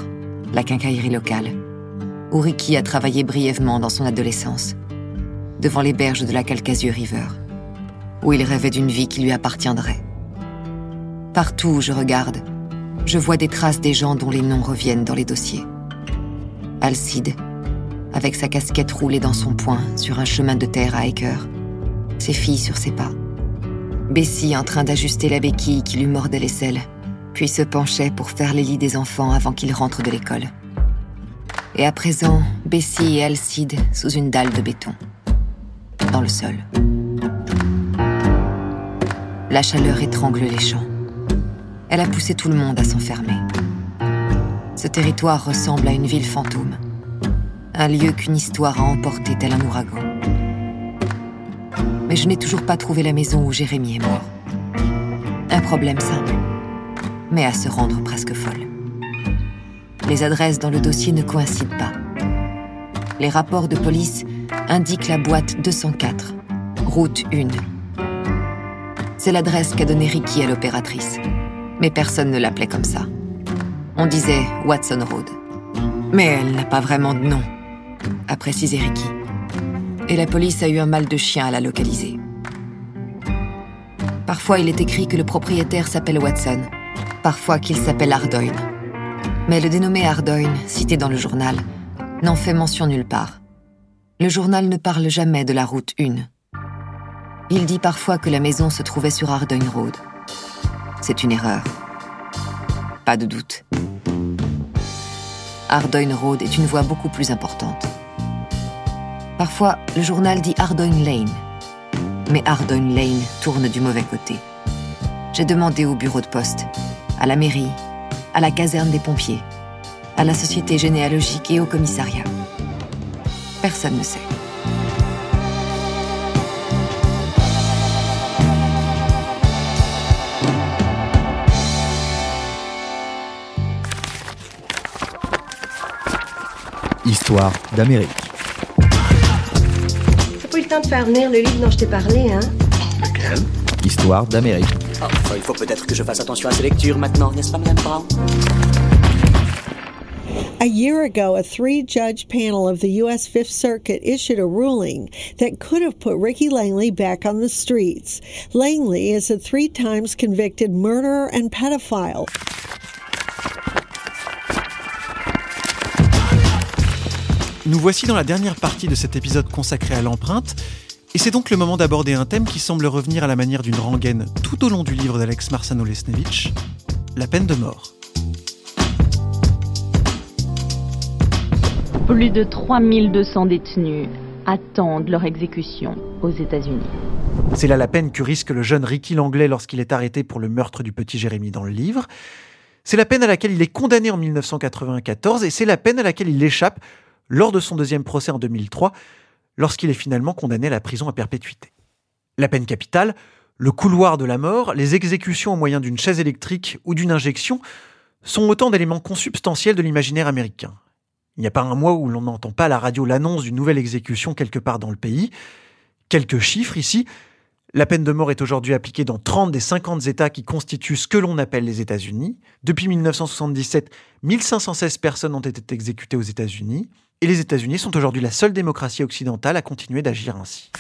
la quincaillerie locale, où Ricky a travaillé brièvement dans son adolescence, devant les berges de la Calcasieu River, où il rêvait d'une vie qui lui appartiendrait. Partout où je regarde, je vois des traces des gens dont les noms reviennent dans les dossiers. Alcide, avec sa casquette roulée dans son poing sur un chemin de terre à Eker, ses filles sur ses pas. Bessie en train d'ajuster la béquille qui lui mordait les selles, puis se penchait pour faire les lits des enfants avant qu'ils rentrent de l'école. Et à présent, Bessie et Alcide sous une dalle de béton, dans le sol. La chaleur étrangle les champs elle a poussé tout le monde à s'enfermer. Ce territoire ressemble à une ville fantôme. Un lieu qu'une histoire a emporté tel un ouragan. Mais je n'ai toujours pas trouvé la maison où Jérémy est mort. Un problème simple, mais à se rendre presque folle. Les adresses dans le dossier ne coïncident pas. Les rapports de police indiquent la boîte 204, route 1. C'est l'adresse qu'a donnée Ricky à l'opératrice. Mais personne ne l'appelait comme ça. On disait Watson Road. Mais elle n'a pas vraiment de nom, a précisé Ricky. Et la police a eu un mal de chien à la localiser. Parfois, il est écrit que le propriétaire s'appelle Watson, parfois qu'il s'appelle Ardoyne. Mais le dénommé Ardoyne, cité dans le journal, n'en fait mention nulle part. Le journal ne parle jamais de la route 1. Il dit parfois que la maison se trouvait sur Ardoyne Road. C'est une erreur. Pas de doute. Ardoyne Road est une voie beaucoup plus importante. Parfois, le journal dit Ardoyne Lane, mais Ardoyne Lane tourne du mauvais côté. J'ai demandé au bureau de poste, à la mairie, à la caserne des pompiers, à la société généalogique et au commissariat. Personne ne sait. Histoire d'Amérique. T'as pas eu le temps de faire venir le livre dont je t'ai parlé, hein Lequel Histoire d'Amérique. Oh, il faut peut-être que je fasse attention à ces lectures maintenant, n'est-ce pas, Madame Brown A year ago, a three judge panel of the U.S. Fifth Circuit issued a ruling that could have put Ricky Langley back on the streets. Langley is a three times convicted murderer and pedophile. Nous voici dans la dernière partie de cet épisode consacré à l'empreinte, et c'est donc le moment d'aborder un thème qui semble revenir à la manière d'une rengaine tout au long du livre d'Alex Marsano-Lesnevich, la peine de mort. Plus de 3200 détenus attendent leur exécution aux États-Unis. C'est là la peine que risque le jeune Ricky Langlais lorsqu'il est arrêté pour le meurtre du petit Jérémy dans le livre. C'est la peine à laquelle il est condamné en 1994 et c'est la peine à laquelle il échappe lors de son deuxième procès en 2003, lorsqu'il est finalement condamné à la prison à perpétuité. La peine capitale, le couloir de la mort, les exécutions au moyen d'une chaise électrique ou d'une injection sont autant d'éléments consubstantiels de l'imaginaire américain. Il n'y a pas un mois où l'on n'entend pas à la radio l'annonce d'une nouvelle exécution quelque part dans le pays. Quelques chiffres ici. La peine de mort est aujourd'hui appliquée dans 30 des 50 États qui constituent ce que l'on appelle les États-Unis. Depuis 1977, 1516 personnes ont été exécutées aux États-Unis. Et les États-Unis sont aujourd'hui la seule démocratie occidentale à continuer d'agir ainsi.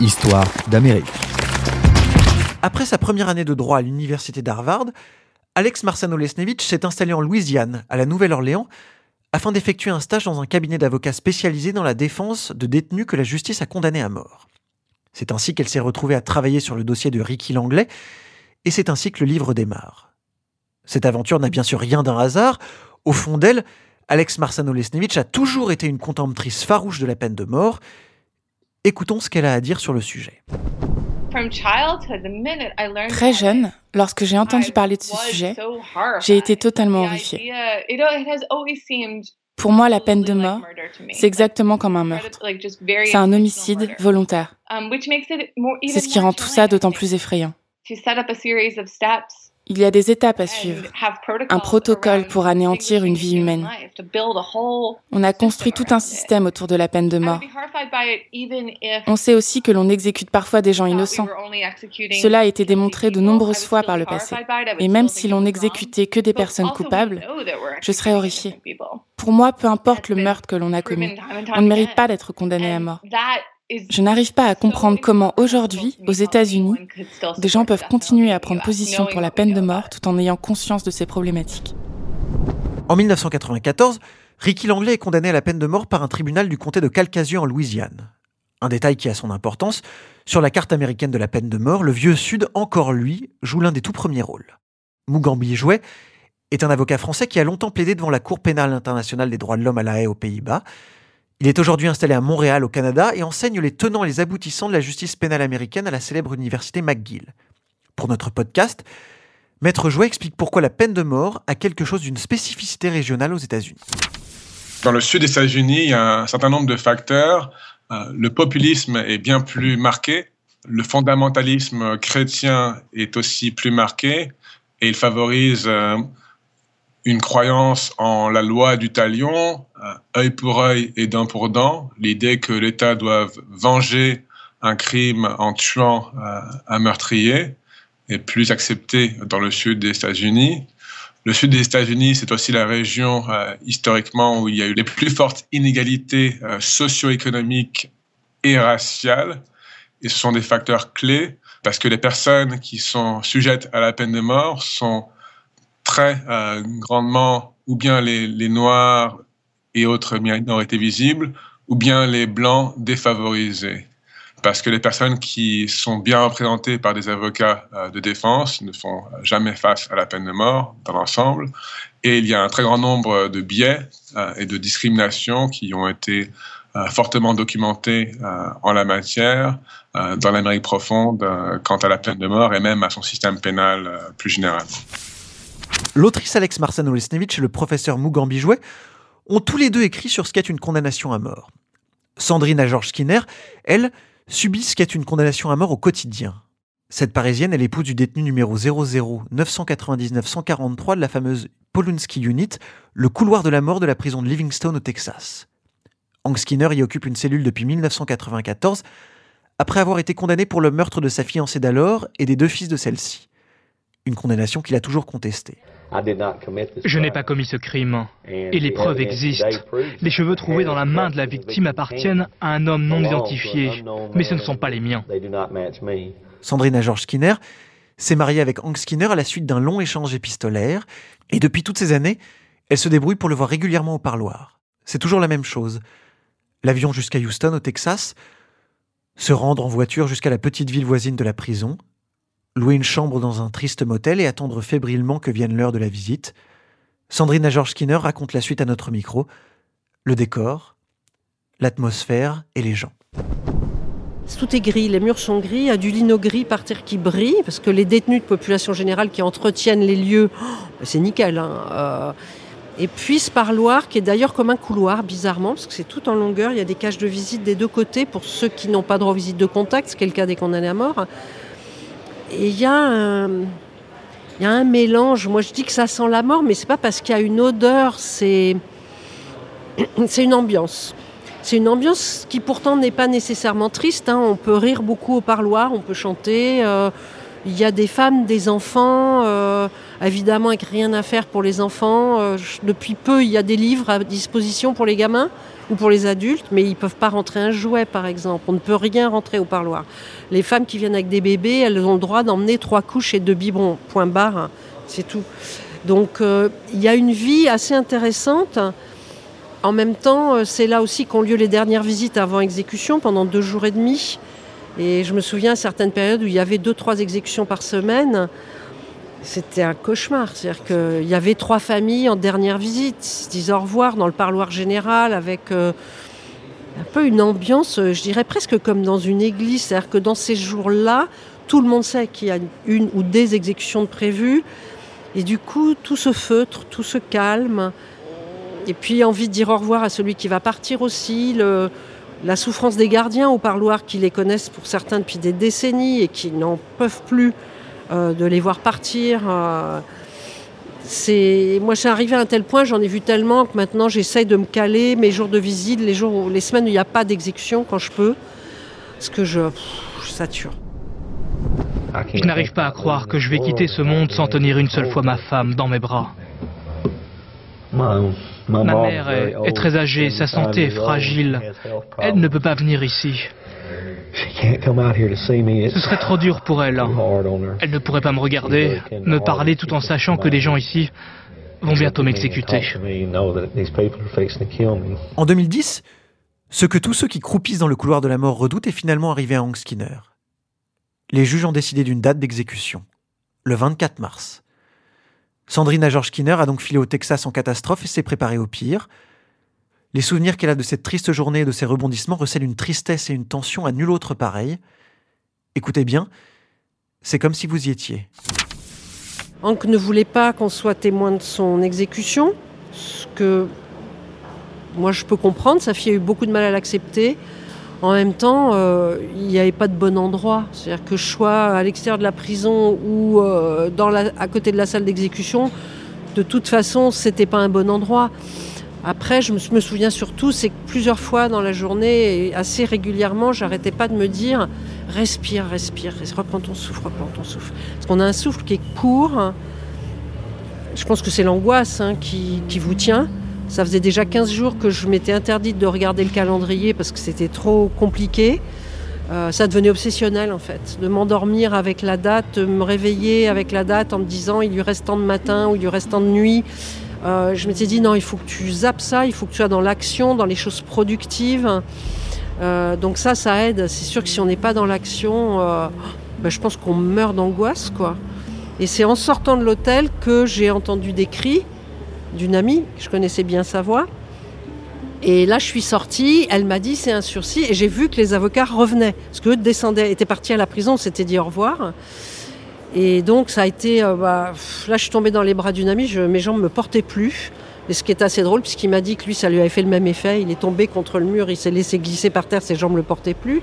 Histoire d'Amérique. Après sa première année de droit à l'université d'Harvard, Alex Marsano-Lesnevich s'est installé en Louisiane, à la Nouvelle-Orléans, afin d'effectuer un stage dans un cabinet d'avocats spécialisé dans la défense de détenus que la justice a condamnés à mort. C'est ainsi qu'elle s'est retrouvée à travailler sur le dossier de Ricky Langlais, et c'est ainsi que le livre démarre. Cette aventure n'a bien sûr rien d'un hasard. Au fond d'elle, Alex Marsano-Lesnevich a toujours été une contemptrice farouche de la peine de mort. Écoutons ce qu'elle a à dire sur le sujet. Très jeune, lorsque j'ai entendu parler de ce sujet, j'ai été totalement horrifiée. Pour moi, la peine de mort, c'est exactement comme un meurtre. C'est un homicide volontaire. C'est ce qui rend tout ça d'autant plus effrayant. Il y a des étapes à suivre, un protocole pour anéantir une vie humaine. On a construit tout un système autour de la peine de mort. On sait aussi que l'on exécute parfois des gens innocents. Cela a été démontré de nombreuses fois par le passé. Et même si l'on n'exécutait que des personnes coupables, je serais horrifiée. Pour moi, peu importe le meurtre que l'on a commis, on ne mérite pas d'être condamné à mort. Je n'arrive pas à comprendre comment aujourd'hui, aux États-Unis, des gens peuvent continuer à prendre position pour la peine de mort tout en ayant conscience de ces problématiques. En 1994, Ricky Langlais est condamné à la peine de mort par un tribunal du comté de Calcasieu en Louisiane. Un détail qui a son importance, sur la carte américaine de la peine de mort, le vieux Sud, encore lui, joue l'un des tout premiers rôles. Mugambi Jouet est un avocat français qui a longtemps plaidé devant la Cour pénale internationale des droits de l'homme à La Haye aux Pays-Bas. Il est aujourd'hui installé à Montréal, au Canada, et enseigne les tenants et les aboutissants de la justice pénale américaine à la célèbre université McGill. Pour notre podcast, Maître Jouet explique pourquoi la peine de mort a quelque chose d'une spécificité régionale aux États-Unis. Dans le sud des États-Unis, il y a un certain nombre de facteurs. Euh, le populisme est bien plus marqué, le fondamentalisme chrétien est aussi plus marqué et il favorise euh, une croyance en la loi du talion, euh, œil pour œil et dent pour dent, l'idée que l'État doit venger un crime en tuant un meurtrier est plus acceptée dans le sud des États-Unis. Le sud des États-Unis, c'est aussi la région euh, historiquement où il y a eu les plus fortes inégalités euh, socio-économiques et raciales. Et ce sont des facteurs clés parce que les personnes qui sont sujettes à la peine de mort sont très euh, grandement ou bien les, Noirs et autres minorités visibles, ou bien les Blancs défavorisés parce que les personnes qui sont bien représentées par des avocats euh, de défense ne font jamais face à la peine de mort dans l'ensemble. Et il y a un très grand nombre de biais euh, et de discriminations qui ont été fortement documentés en la matière dans l'Amérique profonde quant à la peine de mort et même à son système pénal plus général. L'autrice Alex Marsanov-Lesnevich et le professeur Mugambi Jouet ont tous les deux écrit sur ce qu'est une condamnation à mort. Sandrine à George Skinner, elle, subit ce qu'est une condamnation à mort au quotidien. Cette parisienne est l'épouse du détenu numéro 00 999 143 de la fameuse Polunsky Unit, le couloir de la mort de la prison de Livingstone au Texas. Hank Skinner y occupe une cellule depuis 1994, après avoir été condamné pour le meurtre de sa fiancée d'alors et des deux fils de celle-ci. Une condamnation qu'il a toujours contestée. Je n'ai pas commis ce crime. Et les preuves existent. Les cheveux trouvés dans la main de la victime appartiennent à un homme non identifié, mais ce ne sont pas les miens. Sandrina George Skinner s'est mariée avec Hank Skinner à la suite d'un long échange épistolaire, et depuis toutes ces années, elle se débrouille pour le voir régulièrement au parloir. C'est toujours la même chose. L'avion jusqu'à Houston, au Texas, se rendre en voiture jusqu'à la petite ville voisine de la prison, louer une chambre dans un triste motel et attendre fébrilement que vienne l'heure de la visite. Sandrine George Skinner raconte la suite à notre micro. Le décor, l'atmosphère et les gens. Tout est gris, les murs sont gris, il y a du lino gris par terre qui brille, parce que les détenus de population générale qui entretiennent les lieux, oh, c'est nickel. Hein, euh. et puis ce parloir qui est d'ailleurs comme un couloir, bizarrement, parce que c'est tout en longueur, il y a des cages de visite des deux côtés pour ceux qui n'ont pas droit aux visites de contact, ce qui est le cas des condamnés à mort. Et il y, a un, mélange. Moi, je dis que ça sent la mort, mais c'est pas parce qu'il y a une odeur, c'est c'est une ambiance. C'est une ambiance qui pourtant n'est pas nécessairement triste. Hein. On peut rire beaucoup au parloir, on peut chanter. Euh, il y a des femmes, des enfants, euh, évidemment avec rien à faire pour les enfants. Euh, depuis peu, il y a des livres à disposition pour les gamins ou pour les adultes, mais ils ne peuvent pas rentrer un jouet, par exemple. On ne peut rien rentrer au parloir. Les femmes qui viennent avec des bébés, elles ont le droit d'emmener trois couches et deux biberons. Point barre, c'est tout. Donc euh, il y a une vie assez intéressante. En même temps, euh, c'est là aussi qu'ont lieu les dernières visites avant exécution, pendant deux jours et demi. Et je me souviens à certaines périodes où il y avait deux, trois exécutions par semaine. C'était un cauchemar. C'est-à-dire qu'il y avait trois familles en dernière visite. Disent au revoir dans le parloir général avec euh, un peu une ambiance, euh, je dirais presque comme dans une église. C'est-à-dire que dans ces jours-là, tout le monde sait qu'il y a une ou des exécutions de prévues. Et du coup, tout se feutre, tout se calme. Et puis, envie de dire au revoir à celui qui va partir aussi. la souffrance des gardiens au parloir qui les connaissent pour certains depuis des décennies et qui n'en peuvent plus de les voir partir. Euh, c'est moi, c'est arrivé à un tel point, j'en ai vu tellement que maintenant j'essaye de me caler mes jours de visite, les jours, les semaines où il n'y a pas d'exécution quand je peux, parce que je, je sature. Je n'arrive pas à croire que je vais quitter ce monde sans tenir une seule fois ma femme dans mes bras. Ma mère est très âgée, sa santé est fragile. Elle ne peut pas venir ici. Ce serait trop dur pour elle. Elle ne pourrait pas me regarder, me parler tout en sachant que des gens ici vont bientôt m'exécuter. En 2010, ce que tous ceux qui croupissent dans le couloir de la mort redoutent est finalement arrivé à Hank Skinner. Les juges ont décidé d'une date d'exécution, le 24 mars. Sandrina George Skinner a donc filé au Texas en catastrophe et s'est préparée au pire. Les souvenirs qu'elle a de cette triste journée et de ses rebondissements recèlent une tristesse et une tension à nul autre pareil. Écoutez bien, c'est comme si vous y étiez. Hank ne voulait pas qu'on soit témoin de son exécution, ce que moi je peux comprendre. Sa fille a eu beaucoup de mal à l'accepter. En même temps, euh, il n'y avait pas de bon endroit. C'est-à-dire que je sois à l'extérieur de la prison ou euh, à côté de la salle d'exécution, de toute façon, c'était pas un bon endroit. Après, je me souviens surtout, c'est que plusieurs fois dans la journée, et assez régulièrement, j'arrêtais pas de me dire respire, respire, reprends ton souffle, reprends ton souffle. Parce qu'on a un souffle qui est court. Je pense que c'est l'angoisse hein, qui, qui vous tient. Ça faisait déjà 15 jours que je m'étais interdite de regarder le calendrier parce que c'était trop compliqué. Euh, ça devenait obsessionnel en fait, de m'endormir avec la date, de me réveiller avec la date en me disant il lui reste tant de matin ou il lui reste tant de nuit. Euh, je m'étais dit non, il faut que tu zappes ça, il faut que tu sois dans l'action, dans les choses productives. Euh, donc ça, ça aide. C'est sûr que si on n'est pas dans l'action, ben, je pense qu'on meurt d'angoisse quoi. Et c'est en sortant de l'hôtel que j'ai entendu des cris d'une amie, je connaissais bien sa voix. Et là, je suis sortie, elle m'a dit c'est un sursis, et j'ai vu que les avocats revenaient, parce qu'eux descendaient, étaient partis à la prison, on s'était dit au revoir. Et donc, ça a été. Euh, bah, là, je suis tombée dans les bras d'une amie, mes jambes me portaient plus. Et ce qui est assez drôle, puisqu'il m'a dit que lui, ça lui avait fait le même effet. Il est tombé contre le mur, il s'est laissé glisser par terre, ses jambes ne le portaient plus.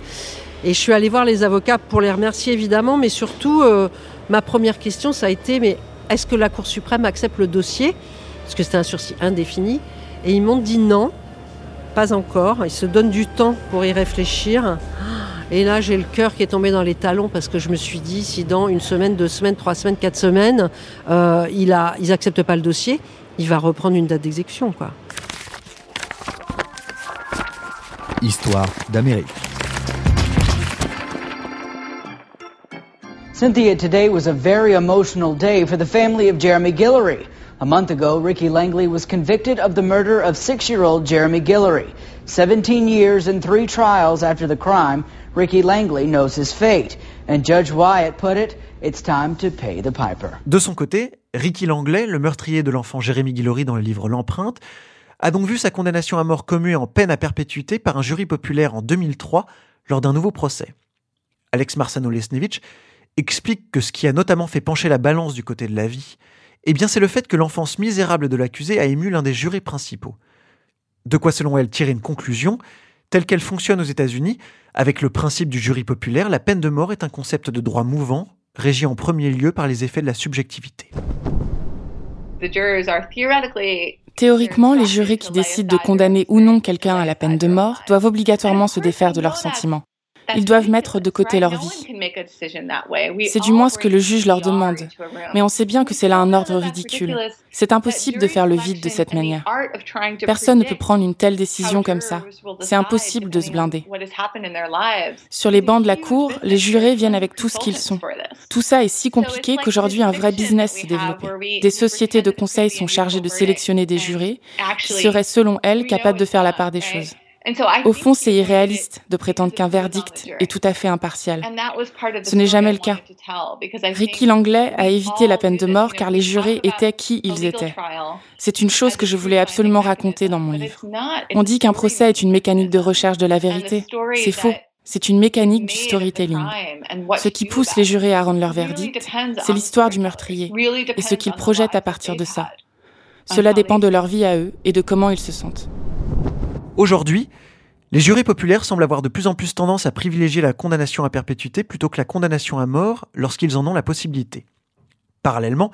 Et je suis allée voir les avocats pour les remercier, évidemment, mais surtout, euh, ma première question, ça a été mais est-ce que la Cour suprême accepte le dossier? Parce que c'était un sursis indéfini. Et ils m'ont dit non, pas encore. Ils se donnent du temps pour y réfléchir. Et là, j'ai le cœur qui est tombé dans les talons parce que je me suis dit, si dans une semaine, deux semaines, trois semaines, quatre semaines, euh, il a, ils n'acceptent pas le dossier, il va reprendre une date d'exécution. quoi. Histoire d'Amérique. Cynthia, today was a very emotional day for the family of Jeremy Guillory. A month ago, Ricky Langley was convicted of the murder of six-year-old Jeremy Guillory. 17 years and three trials after the crime, Ricky Langley knows his fate. And Judge Wyatt put it, it's time to pay the piper. De son côté, Ricky Langley, le meurtrier de l'enfant Jeremy Guillory dans le livre L'Empreinte, a donc vu sa condamnation à mort commue en peine à perpétuité par un jury populaire en 2003 lors d'un nouveau procès. Alex Marsano-Lesnevich explique que ce qui a notamment fait pencher la balance du côté de la vie, eh bien c'est le fait que l'enfance misérable de l'accusé a ému l'un des jurés principaux. De quoi selon elle tirer une conclusion, telle qu'elle fonctionne aux États-Unis, avec le principe du jury populaire, la peine de mort est un concept de droit mouvant, régi en premier lieu par les effets de la subjectivité. Théoriquement, les jurés qui décident de condamner ou non quelqu'un à la peine de mort doivent obligatoirement se défaire de leurs sentiments. Ils doivent mettre de côté leur vie. C'est du moins ce que le juge leur demande. Mais on sait bien que c'est là un ordre ridicule. C'est impossible de faire le vide de cette manière. Personne ne peut prendre une telle décision comme ça. C'est impossible de se blinder. Sur les bancs de la cour, les jurés viennent avec tout ce qu'ils sont. Tout ça est si compliqué qu'aujourd'hui un vrai business s'est développé. Des sociétés de conseil sont chargées de sélectionner des jurés qui seraient, selon elles, capables de faire la part des choses. Au fond, c'est irréaliste de prétendre qu'un verdict est tout à fait impartial. Ce n'est jamais le cas. Ricky Langley a évité la peine de mort car les jurés étaient qui ils étaient. C'est une chose que je voulais absolument raconter dans mon livre. On dit qu'un procès est une mécanique de recherche de la vérité. C'est faux. C'est une mécanique du storytelling. Ce qui pousse les jurés à rendre leur verdict, c'est l'histoire du meurtrier et ce qu'ils projettent à partir de ça. Cela dépend de leur vie à eux et de comment ils se sentent. Aujourd'hui, les jurés populaires semblent avoir de plus en plus tendance à privilégier la condamnation à perpétuité plutôt que la condamnation à mort lorsqu'ils en ont la possibilité. Parallèlement,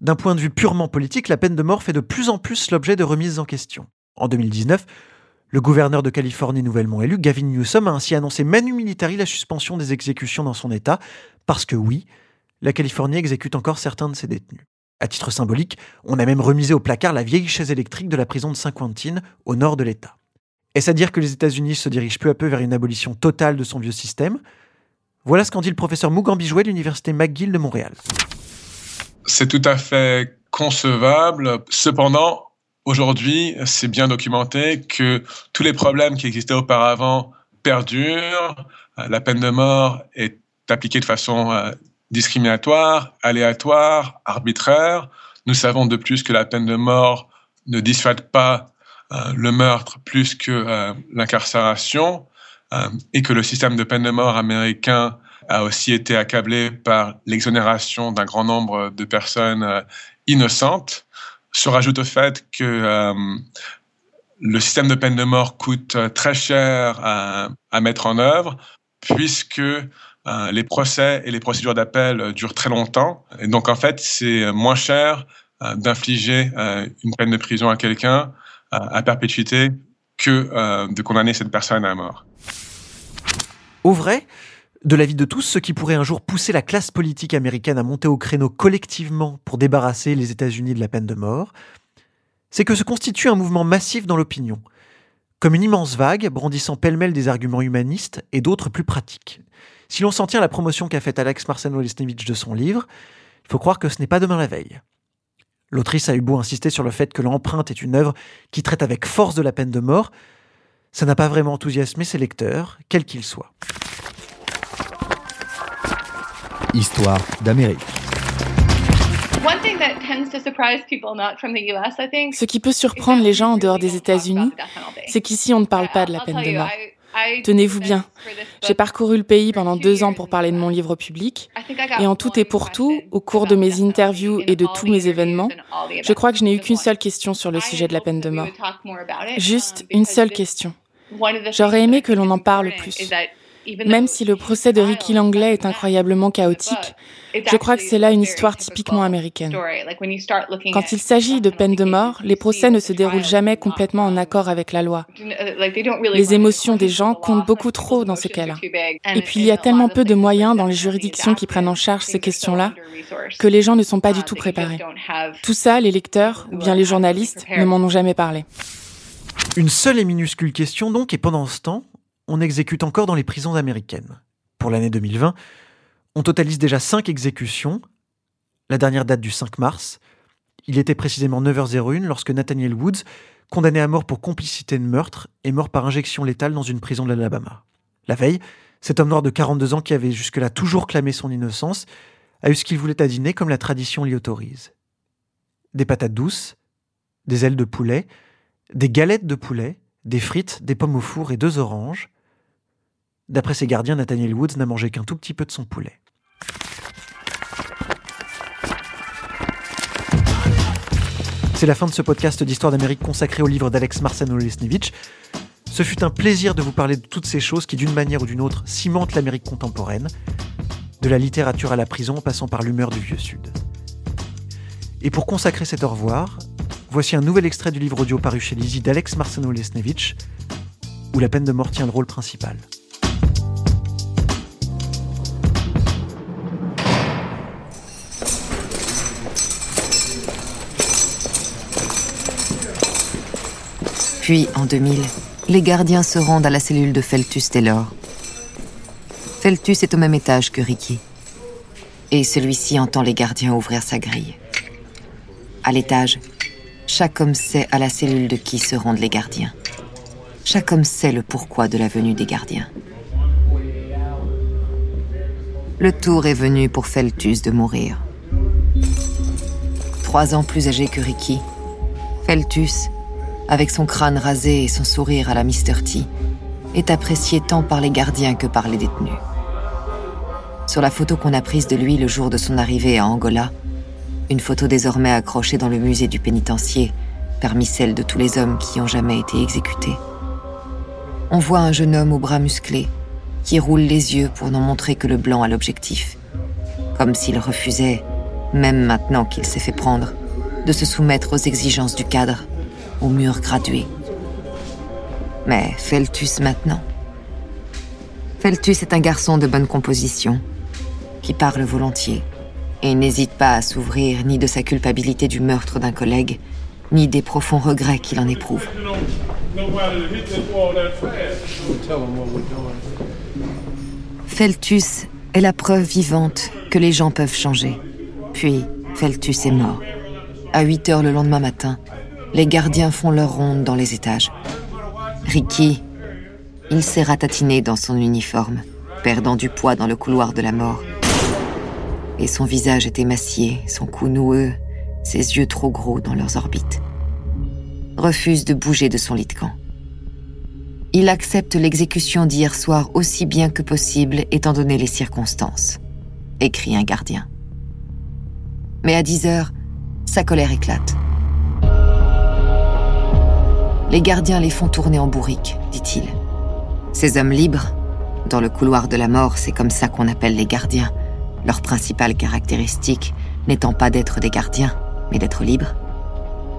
d'un point de vue purement politique, la peine de mort fait de plus en plus l'objet de remises en question. En 2019, le gouverneur de Californie nouvellement élu, Gavin Newsom, a ainsi annoncé manu militari la suspension des exécutions dans son État, parce que oui, la Californie exécute encore certains de ses détenus. À titre symbolique, on a même remisé au placard la vieille chaise électrique de la prison de Saint-Quentin, au nord de l'État. Est-ce à dire que les États-Unis se dirigent peu à peu vers une abolition totale de son vieux système? Voilà ce qu'en dit le professeur Mugambi Jouet de l'Université McGill de Montréal. C'est tout à fait concevable. Cependant, aujourd'hui, c'est bien documenté que tous les problèmes qui existaient auparavant perdurent. La peine de mort est appliquée de façon euh, discriminatoire, aléatoire, arbitraire. Nous savons de plus que la peine de mort ne dissuade pas le meurtre plus que euh, l'incarcération euh, et que le système de peine de mort américain a aussi été accablé par l'exonération d'un grand nombre de personnes euh, innocentes, se rajoute au fait que euh, le système de peine de mort coûte très cher à, mettre en œuvre, puisque les procès et les procédures d'appel durent très longtemps. Et donc, en fait, c'est moins cher d'infliger une peine de prison à quelqu'un à perpétuité que de condamner cette personne à mort. Au vrai, de l'avis de tous, ce qui pourrait un jour pousser la classe politique américaine à monter au créneau collectivement pour débarrasser les États-Unis de la peine de mort, c'est que se constitue un mouvement massif dans l'opinion, comme une immense vague brandissant pêle-mêle des arguments humanistes et d'autres plus pratiques. Si l'on s'en tient à la promotion qu'a faite Alex Marceno-Lesnevich de son livre, il faut croire que ce n'est pas demain la veille. L'autrice a eu beau insister sur le fait que l'empreinte est une œuvre qui traite avec force de la peine de mort, ça n'a pas vraiment enthousiasmé ses lecteurs, quels qu'ils soient. Histoire d'Amérique. Ce qui peut surprendre les gens en dehors des États-Unis, c'est qu'ici on ne parle pas de la peine de mort. Tenez-vous bien, j'ai parcouru le pays pendant deux ans pour parler de mon livre public, et en tout et pour tout, au cours de mes interviews et de tous mes événements, je crois que je n'ai eu qu'une seule question sur le sujet de la peine de mort. Juste une seule question. J'aurais aimé que l'on en parle plus. Même si le procès de Ricky Langley est incroyablement chaotique, je crois que c'est là une histoire typiquement américaine. Quand il s'agit de peine de mort, les procès ne se déroulent jamais complètement en accord avec la loi. Les émotions des gens comptent beaucoup trop dans ces cas-là. Et puis il y a tellement peu de moyens dans les juridictions qui prennent en charge ces questions-là que les gens ne sont pas du tout préparés. Tout ça, les lecteurs ou bien les journalistes ne m'en ont jamais parlé. Une seule et minuscule question donc, et pendant ce temps, on exécute encore dans les prisons américaines. Pour l'année 2020, on totalise déjà 5 exécutions. La dernière date du 5 mars. Il était précisément 9h01 lorsque Nathaniel Woods, condamné à mort pour complicité de meurtre, est mort par injection létale dans une prison de l'Alabama. La veille, cet homme noir de 42 ans qui avait jusque-là toujours clamé son innocence a eu ce qu'il voulait à dîner comme la tradition l'y autorise. Des patates douces, des ailes de poulet, des galettes de poulet, des frites, des pommes au four et deux oranges. D'après ses gardiens, Nathaniel Woods n'a mangé qu'un tout petit peu de son poulet. C'est la fin de ce podcast d'Histoire d'Amérique consacré au livre d'Alex Marcano Lesnevich. Ce fut un plaisir de vous parler de toutes ces choses qui, d'une manière ou d'une autre, cimentent l'Amérique contemporaine, de la littérature à la prison en passant par l'humeur du Vieux Sud. Et pour consacrer cet au revoir, Voici un nouvel extrait du livre audio paru chez Lizzie d'Alex Marceno Lesnevich, où la peine de mort tient le rôle principal. Puis, en 2000, les gardiens se rendent à la cellule de Feltus Taylor. Feltus est au même étage que Ricky. Et celui-ci entend les gardiens ouvrir sa grille. À l'étage, chaque homme sait à la cellule de qui se rendent les gardiens. Chaque homme sait le pourquoi de la venue des gardiens. Le tour est venu pour Feltus de mourir. Trois ans plus âgé que Ricky, Feltus, avec son crâne rasé et son sourire à la Mr. T, est apprécié tant par les gardiens que par les détenus. Sur la photo qu'on a prise de lui le jour de son arrivée à Angola, une photo désormais accrochée dans le musée du pénitencier, parmi celles de tous les hommes qui ont jamais été exécutés. On voit un jeune homme aux bras musclés, qui roule les yeux pour n'en montrer que le blanc à l'objectif, comme s'il refusait, même maintenant qu'il s'est fait prendre, de se soumettre aux exigences du cadre, au mur gradué. Mais Feltus maintenant Feltus est un garçon de bonne composition, qui parle volontiers, et n'hésite pas à s'ouvrir ni de sa culpabilité du meurtre d'un collègue, ni des profonds regrets qu'il en éprouve. Feltus est la preuve vivante que les gens peuvent changer. Puis, Feltus est mort. À 8 heures le lendemain matin, les gardiens font leur ronde dans les étages. Ricky, il s'est ratatiné dans son uniforme, perdant du poids dans le couloir de la mort et son visage est émacié, son cou noueux, ses yeux trop gros dans leurs orbites. Refuse de bouger de son lit de camp. Il accepte l'exécution d'hier soir aussi bien que possible étant donné les circonstances, écrit un gardien. Mais à 10 heures, sa colère éclate. Les gardiens les font tourner en bourrique, dit-il. Ces hommes libres, dans le couloir de la mort, c'est comme ça qu'on appelle les gardiens, leur principale caractéristique n'étant pas d'être des gardiens, mais d'être libres.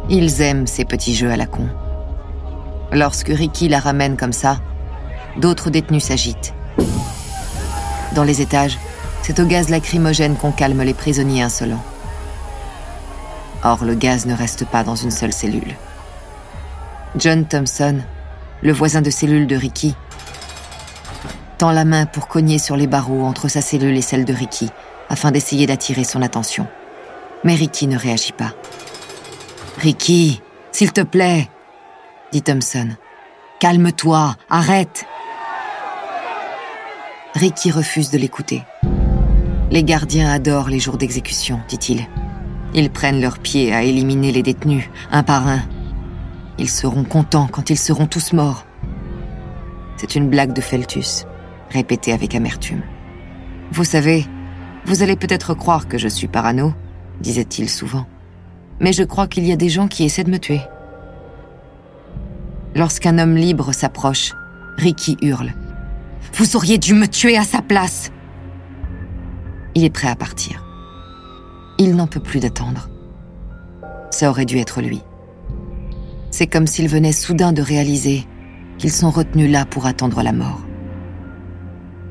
Ils aiment ces petits jeux à la con. Lorsque Ricky la ramène comme ça, d'autres détenus s'agitent. Dans les étages, c'est au gaz lacrymogène qu'on calme les prisonniers insolents. Or, le gaz ne reste pas dans une seule cellule. John Thompson, le voisin de cellule de Ricky, tend la main pour cogner sur les barreaux entre sa cellule et celle de Ricky, afin d'essayer d'attirer son attention. Mais Ricky ne réagit pas. Ricky, s'il te plaît, dit Thompson. Calme-toi, arrête. Ricky refuse de l'écouter. Les gardiens adorent les jours d'exécution, dit-il. Ils prennent leur pied à éliminer les détenus, un par un. Ils seront contents quand ils seront tous morts. C'est une blague de Feltus, répétée avec amertume. Vous savez, vous allez peut-être croire que je suis parano, disait-il souvent. Mais je crois qu'il y a des gens qui essaient de me tuer. Lorsqu'un homme libre s'approche, Ricky hurle. Vous auriez dû me tuer à sa place. Il est prêt à partir. Il n'en peut plus d'attendre. Ça aurait dû être lui. C'est comme s'il venait soudain de réaliser qu'ils sont retenus là pour attendre la mort.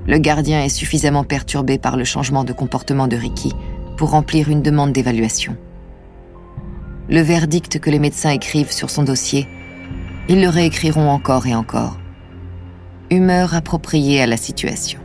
Le gardien est suffisamment perturbé par le changement de comportement de Ricky pour remplir une demande d'évaluation. Le verdict que les médecins écrivent sur son dossier ils le réécriront encore et encore. Humeur appropriée à la situation.